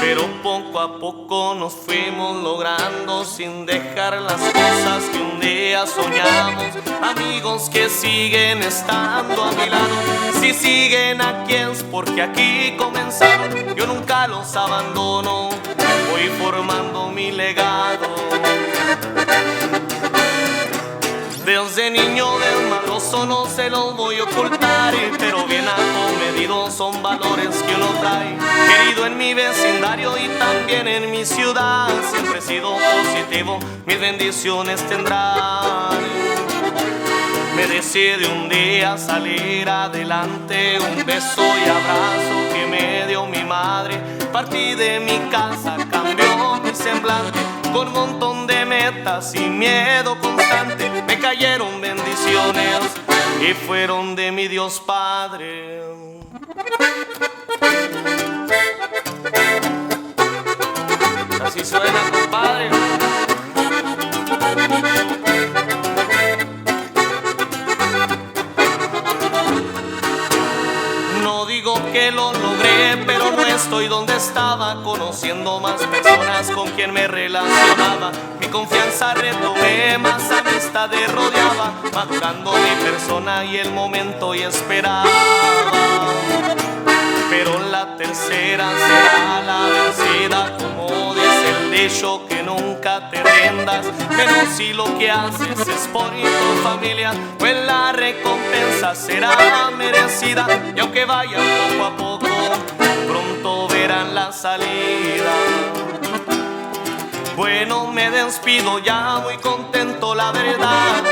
Pero poco a poco nos fuimos logrando sin dejar las cosas que un día soñamos. Amigos que siguen estando a mi lado. Si siguen aquí es porque aquí comenzaron. Yo nunca los abandono. Voy formando mi legado. Desde niño desmadroso no se los voy a ocultar Pero bien acomedido son valores que uno trae Querido en mi vecindario y también en mi ciudad Siempre he sido positivo, mis bendiciones tendrán me decide un día salir adelante, un beso y abrazo que me dio mi madre. Partí de mi casa, cambió mi semblante, con un montón de metas y miedo constante. Cayeron bendiciones y fueron de mi Dios Padre. Así suena, compadre. Que lo logré, pero no estoy donde estaba, conociendo más personas con quien me relacionaba. Mi confianza retomé, más amistades rodeaba, madurando mi persona y el momento y esperaba. Pero la tercera será la vencida, como dice el dicho que nunca te rindas. Menos si lo que haces es por tu familia, pues la recompensa será merecida. Y aunque vayan poco a poco, pronto verán la salida. Bueno, me despido ya muy contento, la verdad.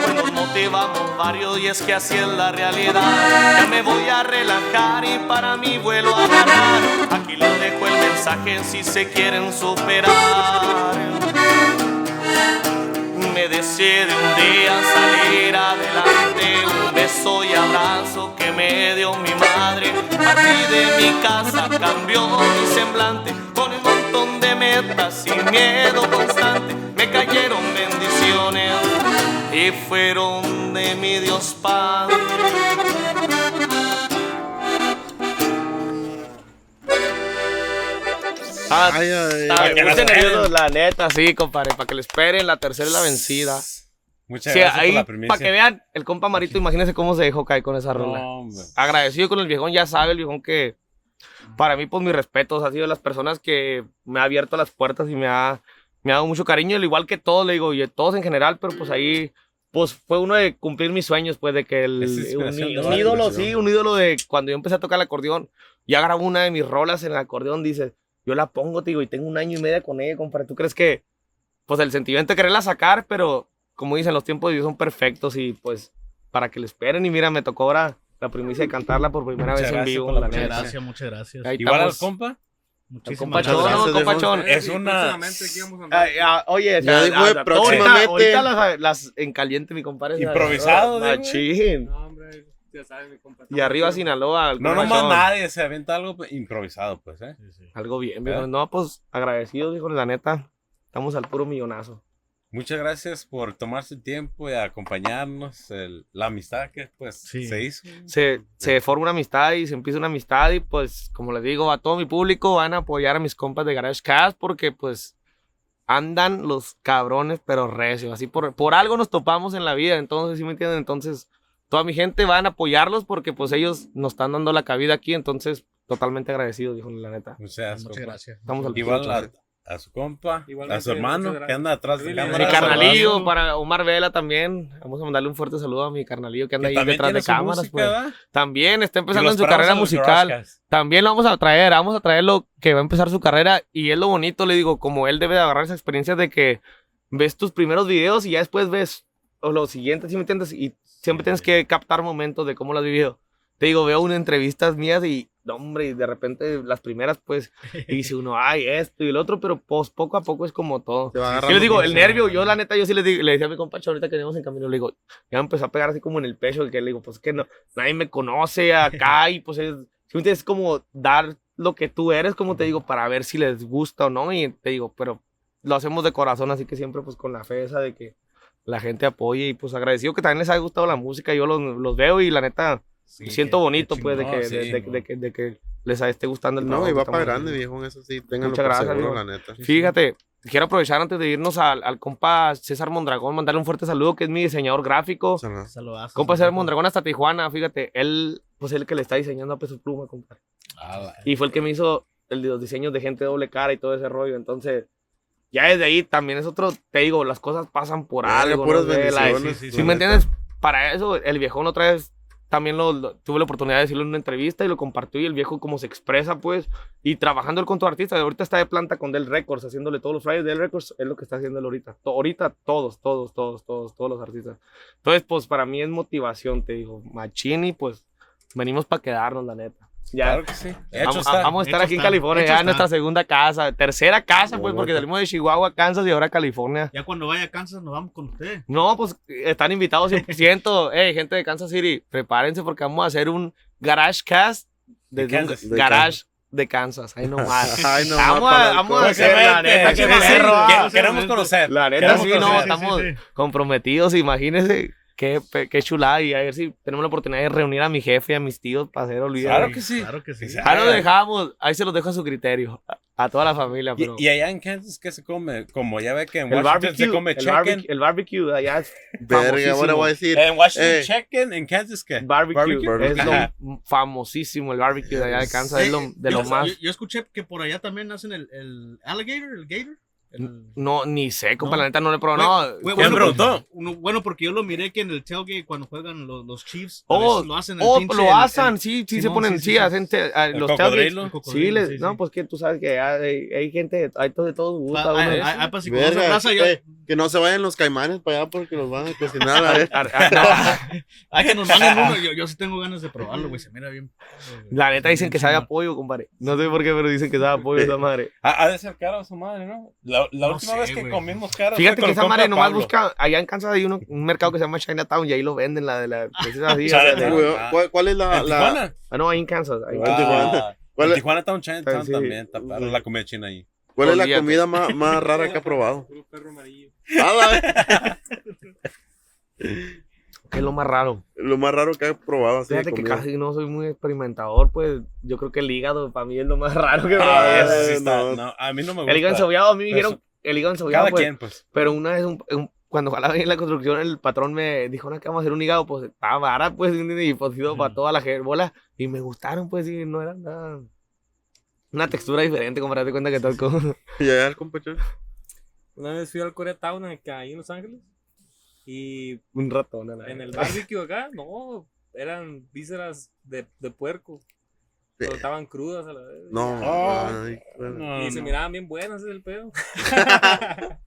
Nos motivamos varios y es que así es la realidad. Ya me voy a relajar y para mí vuelo a ganar. Aquí les dejo el mensaje si se quieren superar. Me decide un día salir adelante, un beso y abrazo que me dio mi madre. Partí de mi casa, cambió mi semblante, con un montón de metas y miedo constante. Me cayeron bendiciones y fueron de mi Dios Padre. Ah, Ay, ay, está ay. la neta, sí, compadre, para que le esperen, la tercera es la vencida. Muchas Sí, gracias ahí, por la para primicia. que vean, el compa Marito, imagínense cómo se dejó caer con esa rola. No. Agradecido con el viejón, ya sabe el viejón que para mí, pues mis respetos, ha sido de las personas que me ha abierto las puertas y me ha, me ha dado mucho cariño, al igual que todos, le digo, y todos en general, pero pues ahí, pues fue uno de cumplir mis sueños, pues de que el, Es un, un ídolo, sí, un ídolo de cuando yo empecé a tocar el acordeón, ya grabó una de mis rolas en el acordeón, dice, yo la pongo, te digo, y tengo un año y medio con ella, compadre, ¿tú crees que, pues el sentimiento de quererla sacar, pero como dicen, los tiempos de Dios son perfectos y pues para que le esperen. Y mira, me tocó ahora la primicia de cantarla por primera Muchas vez en gracias vivo, por la la Muchas gracias, muchas gracias. Ahí Igual al compa. Muchísimas compachón, gracias, ¿no? compachón. Es una- Próximamente aquí vamos a andar. Ay, ah, oye, Ya a- dijo a- de ahorita- próximamente. Ahorita las, las en caliente, mi compadre. Improvisado, digo. Machín. No, hombre, ya sabes, mi compa. Y arriba Sinaloa. el No nomás compachón. nadie se avienta algo improvisado, pues, ¿eh? Sí, sí. Algo bien, ¿Verdad? No, pues agradecido, dijo la neta. Estamos al puro millonazo. Muchas gracias por tomarse el tiempo y acompañarnos. el- la amistad que, pues, Sí. se hizo. Se, se forma una amistad y se empieza una amistad y pues, como les digo, a todo mi público van a apoyar a mis compas de Garage Cast porque pues andan los cabrones pero recios. Así por, por algo nos topamos en la vida, entonces, ¿sí me entienden? Entonces, toda mi gente van a apoyarlos porque pues ellos nos están dando la cabida aquí, entonces, totalmente agradecido, dijo la neta. Muchas, Muchas gracias. Estamos al Igual a, su compa, Igualmente, a su hermano que anda atrás de cámara. Mi carnalillo, para Omar Vela también. Vamos a mandarle un fuerte saludo a mi carnalillo que anda ahí detrás de cámaras. pues. También está empezando en su carrera musical. También lo vamos a traer, vamos a traer lo que va a empezar su carrera. Y es lo bonito, le digo, como él debe de agarrar esa experiencia de que ves tus primeros videos y ya después ves los siguientes, ¿sí me entiendes? Y siempre tienes que captar momentos de cómo lo has vivido. Te digo, veo unas entrevistas mías y, no, hombre, y de repente las primeras, pues, y dice uno, ay, esto y el otro, pero pues poco a poco es como todo. Yo les digo, el nervio, yo la neta, yo sí le, digo- le decía a mi compacho ahorita que íbamos en camino, le digo, ya me empezó a pegar así como en el pecho, que le digo, pues es que no, nadie me conoce acá y pues es, es como dar lo que tú eres, como te digo, para ver si les gusta o no, y te digo, pero lo hacemos de corazón, así que siempre pues con la fe esa de que la gente apoye y pues agradecido que también les haya gustado la música, yo los, los veo y la neta, me siento bonito pues de que, de, sí, de- de que, de que les esté gustando el No, y va para grande, viejo, eso sí. Ténganlo Muchas gracias, seguro, la neta. Fíjate, quiero aprovechar antes de irnos al, al compa César Mondragón, mandarle un fuerte saludo, que es mi diseñador gráfico. Saludos. Compa César Mondragón hasta Tijuana, fíjate, él, pues él que le está diseñando a peso pluma, compa. Y fue el que me hizo el de los diseños de gente doble cara y todo ese rollo. Entonces, ya desde ahí también es otro, te digo, las cosas pasan por Verga, algo. puras ¿no? De la- bendiciones, sí, sí, Si me entiendes, para eso, el viejón otra vez también lo, lo- tuve la oportunidad de decirlo en una entrevista y lo compartió y el viejo como se expresa, pues, y trabajando él con tu artista. Ahorita está de planta con Del Records, haciéndole todos los de Del Records, es lo que está haciendo él ahorita. To- ahorita todos, todos, todos, todos, todos los artistas. Entonces, pues, para mí es motivación, te digo, Machini, pues, venimos para quedarnos, la neta. Ya, Claro que sí. Hecho Vamos, está. vamos a estar Hecho aquí en está, California, hecho ya en nuestra segunda casa, tercera casa, pues, porque salimos de Chihuahua, Kansas y ahora California. Ya cuando vaya a Kansas nos vamos con usted. No, pues están invitados 100%. hey, gente de Kansas City, prepárense porque vamos a hacer un Garage Cast De desde un Kansas. De garage de Kansas. Ahí nomás. Ay, no, Vamos a, vamos a hacer la neta, que Que-. Queremos conocer. La neta, sí, no, estamos sí, sí. comprometidos. Imagínense qué, pe- qué chulada. Y a ver si tenemos la oportunidad de reunir a mi jefe y a mis tíos para hacer olvidar. Claro que sí. Claro que sí. Ahí lo dejamos, ahí se los dejo a su criterio. A, a toda la familia, Y, pero. y allá en Kansas, ¿qué se come? Como ya ve que en el Washington barbecue, se come el, chicken. barbecue, el barbecue de allá es Verga, ahora famosísimo. voy a decir. En Washington Eh. chicken, en Kansas, ¿qué? Barbecue, Barbecue. es Ajá. lo famosísimo el barbecue de allá de Kansas, es lo, de yo, lo más. Yo, yo escuché que por allá también hacen el, el alligator, el gator. No, ni sé, compa, No. la neta no le probó. No, Bueno, ¿Quién bueno, preguntó? bueno, porque yo lo miré que en el tailgate cuando juegan los, los Chiefs, Oh, lo hacen el oh, pinche- lo el- hacen, el- sí, sí se ponen, sí, sí, sí, hacen te- a los tailgates. Sí, les- sí, no, pues que tú sabes que hay, hay gente, hay todo de todos gustos. Pa- uno- ay, ay, ay, pa' si conoce Verga, raza, yo- eh, que no se vayan los caimanes para allá porque los van a cocinar a Ay, que nos manden uno. Yo, yo sí tengo ganas de probarlo, güey. Se mira bien. la neta dicen que sabe Chingón. a pollo, compadre. No sé por qué, pero dicen que sabe a pollo esa madre. Ha, de ser caro su madre, ¿no? La, la No última sé, vez que güey. comimos caro. Fíjate que esa madre nomás Pablo. busca, allá en Kansas hay uno- un mercado que se llama Chinatown y ahí lo venden, la de la... pues, es así, o sea, Chinatown. de- Güey, ¿Cuál, cuál es la, ¿En la- Tijuana? ah, no, ahí en Kansas. ahí en Ah, ¿Cuál en Tijuana está un Chinatown Sí. también, está la comida china ahí. cuál es la comida más, más rara que ha probado? Puro perro amarillo. Ah, la vez. ¿Qué es lo más raro? Lo más raro que ha probado así de Fíjate que casi no soy muy experimentador, pues yo creo que el hígado para mí es lo más raro que he Ah, probado. eso sí está. no. No, a mí no me gusta. El hígado encebollado, a mí me Pero dijeron el hígado encebollado, Cada pues, quien, pues. pero una vez un- un- cuando jalaba en la construcción, el patrón me dijo, no, que vamos a hacer un hígado, pues estaba vara, pues, y pues para toda la bola, y me gustaron, pues, y no era nada, una textura diferente, como para darte cuenta que tal como, Y allá el compachón. Una vez fui al Koreatown acá ahí en Los Ángeles. Y un ratón. a la en el barbecue acá, no, eran vísceras de, de puerco. Pero estaban crudas a la vez. No, ay, bueno. No, Y se miraban bien buenas, ese es el pedo.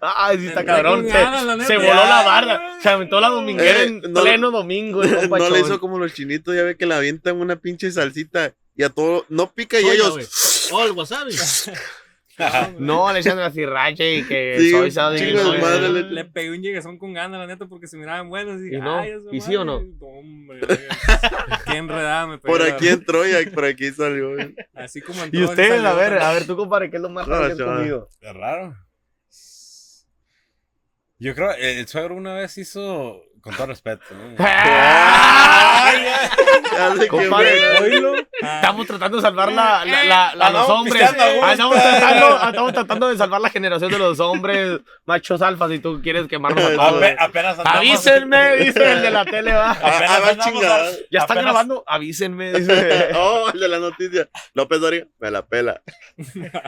Ay, sí está cabrón, trae se, la voló la barda, se aventó la dominguera Eh, en no- pleno domingo, el No le hizo como los chinitos, ya ve que le avientan una pinche salsita y a todo, no pica y Soya, ellos. Oh, el wasabi. No, racha y que Sí, soy de soy- madre le- Le pegué un lleguezón con ganas, la neta, porque se miraban buenas. Y, ¿Y no? ay, ¿Y sí o no? hombre, qué enredada me pegué. Por aquí entró y por aquí salió. güey. Así como entró, Y ustedes, salió a ver, a ver, tú compadre, ¿qué es lo más raro No, que has chaval. comido? Qué raro. Yo creo el, el suegro una vez hizo, con todo respeto, ¿no? Que Compadre, oílo. Ah, Estamos tratando de salvar la, la, la- la- los hombres. pisteando a gusto. Ah, Estamos tratando, estamos tratando de salvar la generación de los hombres machos alfas y tú quieres quemarnos a todos. Ape- apenas andamos- Avísenme, dice el de la tele, va. Apenas Ah, andamos a- Ya están apenas- grabando, avísenme, dice. Oh, el de la noticia. López Doria, me la pela.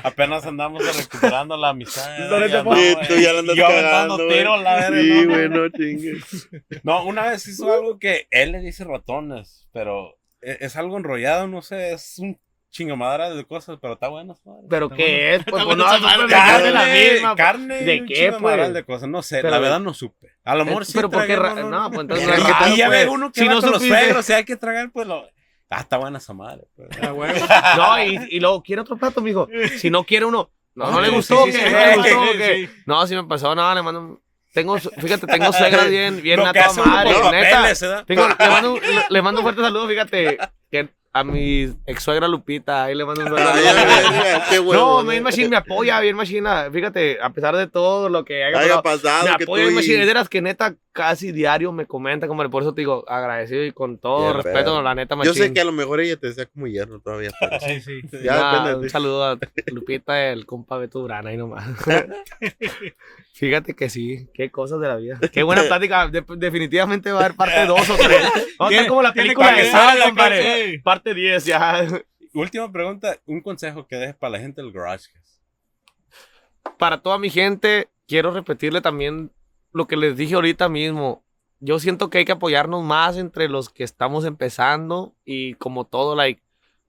Apenas andamos recuperando la amistad. Ya Sí, tú eh, ya la andas y yo aventando cagando, tiros, la verga. Sí, no, güey, no chingues. No, una vez hizo algo que él le dice ratones, pero e- es, algo enrollado, no sé, es un chingamadera de cosas, pero está bueno. madre, ¿Pero está qué es? Pues, pues no, bueno, meter de la Carne, misma. carne, ¿De qué, pues? de cosas, no sé, Pero- la verdad no supe. A lo mejor Es- sí pero ¿por qué tragué, ra- no, no, no, pues entonces y tal, ya ve uno que Si va no con los supiste- suegros, si hay que tragar, pues lo... Ah, está buena esa madre. Pues. a huevo. No, y, y luego, ¿quiere otro plato, mijo? Si no quiere uno. No, no le Sí, gustó, sí, ¿qué? sí, ¿No le gustó, qué? No, si me pasó, no, le mando un- Tengo, fíjate, tengo suegras bien, bien a toda madre, neta. ¿eh? Tengo- le, mando, un- le, le mando un fuerte saludo, fíjate, que a mi ex suegra Lupita, ahí le mando un saludo. qué. No, Main Machine me apoya, bien Machine. Fíjate, a pesar de todo lo que haya Haya pasado, me que apoya y- Machine. Es de las que neta casi diario me comenta, como por eso te digo, agradecido y con todo respeto, pedo. la neta Yo Machine. sé que a lo mejor ella te decía como yerno todavía. pero- Sí, sí. Ya Nah, depende de un saludo a Lupita, el compa Beto Durán, ahí nomás. Fíjate que sí, qué cosas de la vida. Qué buena plática. de- definitivamente va a haber parte 2 o 3. Vamos a como la película que de ser Sal, la compadre. parte- Parte 10 ya. Última pregunta, un consejo que dejes para la gente del Garage. Para toda mi gente, quiero repetirle también lo que les dije ahorita mismo. Yo siento que hay que apoyarnos más entre los que estamos empezando y como todo, like,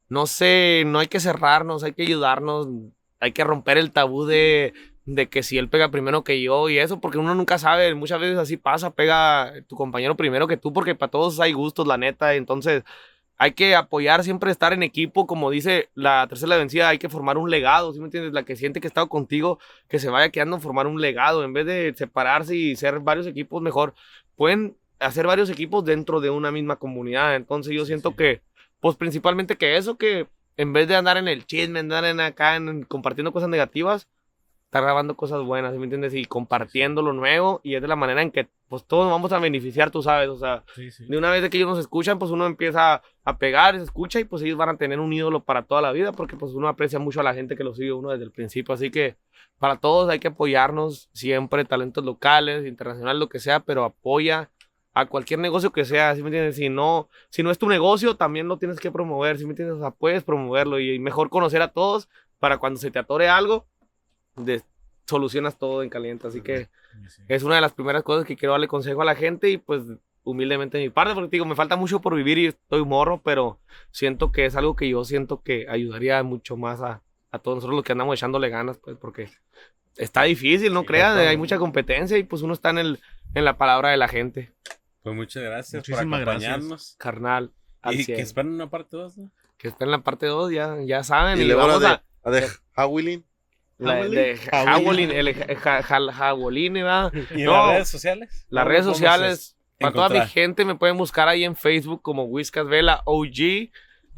no sé, no hay que cerrarnos, hay que ayudarnos, hay que romper el tabú de, de que si él pega primero que yo y eso, porque uno nunca sabe, muchas veces así pasa, pega tu compañero primero que tú, porque para todos hay gustos, la neta, entonces hay que apoyar, siempre estar en equipo, como dice la tercera vencida, hay que formar un legado, ¿sí me entiendes? La que siente que ha estado contigo, que se vaya quedando, formar un legado, en vez de separarse y ser varios equipos, mejor pueden hacer varios equipos dentro de una misma comunidad, entonces yo siento que, pues principalmente que eso, que en vez de andar en el chisme, andar en acá, en, compartiendo cosas negativas, estar grabando cosas buenas, ¿sí me entiendes? Y compartiendo lo nuevo, y es de la manera en que, pues todos nos vamos a beneficiar, tú sabes, o sea, Sí, sí. de una vez de que ellos nos escuchan, pues uno empieza a pegar, se escucha y pues ellos van a tener un ídolo para toda la vida porque pues uno aprecia mucho a la gente que lo sigue uno desde el principio. Así que para todos hay que apoyarnos siempre, talentos locales, internacionales, lo que sea, pero apoya a cualquier negocio que sea, ¿sí me entiendes? Si no, si no es tu negocio, también lo tienes que promover, ¿sí me entiendes? O sea, puedes promoverlo y mejor conocer a todos para cuando se te atore algo, de- solucionas todo en caliente. Así que es una de las primeras cosas que quiero darle consejo a la gente y pues humildemente de mi parte, porque digo, me falta mucho por vivir y estoy morro, pero siento que es algo que yo siento que ayudaría mucho más a, a todos nosotros los que andamos echándole ganas, pues porque está difícil, no Sí, creas, hay mucha competencia y pues uno está en, el, en la palabra de la gente, Pues muchas gracias Muchísimas por acompañarnos. carnal. Al Y 100. que esperen una parte 2, ¿no? que esperen la parte 2, ya, ya saben. Y Y, la vamos de, a... la de Howling. La de. Howling, el ja- ja- Howling, ¿verdad? ¿Y No. las redes sociales? Las ¿Cómo redes sociales, para toda mi gente, me pueden buscar ahí en Facebook como Whiskas Vela OG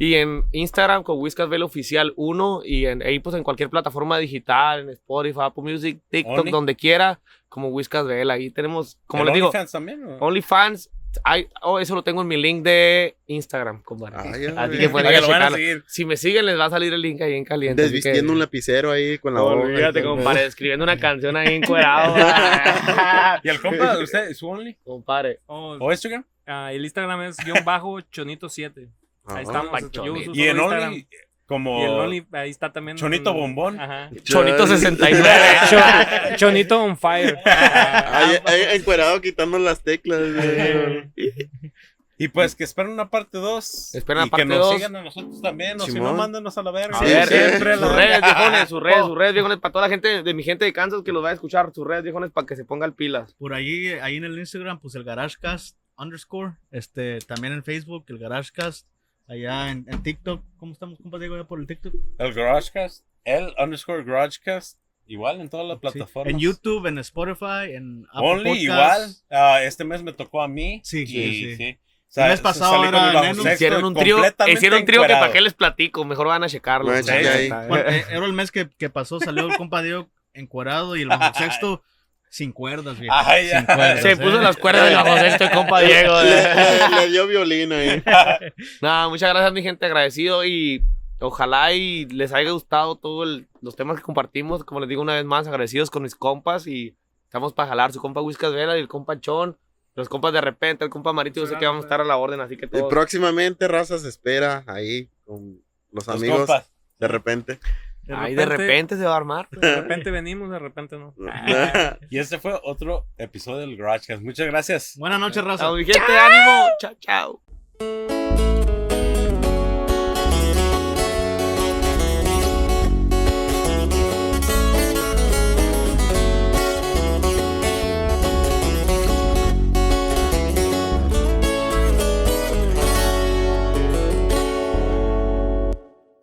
y en Instagram como Whiskas Vela Oficial 1 y en, ahí pues en cualquier plataforma digital, en Spotify, Apple Music, TikTok, Only. donde quiera, como Whiskas Vela. Ahí tenemos, como ¿El les digo, OnlyFans también? OnlyFans Ay, oh, eso lo tengo en mi link de Instagram, compadre. Ay, Así que pueden Para ir a que lo van a checarlo. seguir. Si me siguen, les va a salir el link ahí en caliente. que- Desvistiendo un lapicero ahí con la hoja. Olvídate, compadre, escribiendo una canción ahí encuerado. ¿Y el compa, usted, su only? compadre. Oh, ¿O Instagram? ah, el Instagram es guion bajo chonito7. Ah, Ahí está. pa' Yo Chonito. uso Y en Instagram. only, como Y el Only, ahí está también. Chonito Bombón. Ajá. Chonito Chale. 69. Cho- Chonito on fire. Ahí, ahí encuerado quitando las teclas. Y pues que esperen una parte 2. Esperen la y parte que nos dos. sigan a nosotros también. O si no, Simón. mándenos a la verga. A Sí, ver, sí. siempre la sus verga. redes, viejones, sus redes, sus redes, viejones, para toda la gente de mi gente de Kansas que los va a escuchar, sus redes, viejones, para que se pongan pilas. Por ahí, ahí en el Instagram, pues el GarageCast underscore. Este, también en Facebook, el GarageCast. Allá en, en TikTok. ¿Cómo estamos, compa Diego, allá por el TikTok? El Garagecast. El underscore Garagecast. Igual en todas las Sí. plataformas. En YouTube, en Spotify, en Apple Only Podcasts. igual. Ah, este mes me tocó a mí. Sí, y, sí, sí. O sea, El mes pasado era Hicieron un trío, hicieron un trío que para qué les platico, mejor van a checarlo. Bueno, eh, era el mes que, que pasó, salió el compa Diego encuerado y el bajo sexto sin cuerdas, viejo. Ay, sin cuerdas, Se ¿eh? puso las cuerdas del bajo sexto de compa Diego. Le, eh. le- le dio violín ahí. Nada, muchas gracias mi gente, agradecido y ojalá y les haya gustado todos los temas que compartimos. Como les digo una vez más, agradecidos con mis compas y estamos para jalar su compa Whiskas Vela y el compa Chon, los compas de repente, el compa Marito, yo sé que vamos a estar a la orden, así que Y todos. próximamente, raza se espera ahí con los Los amigos. compas. De repente. De Ahí de repente se va a armar. De repente venimos, de repente no. Y este fue otro episodio del Garagecast. Muchas gracias. Buenas noches, raza. Chao, gente, ánimo. Chao, chao.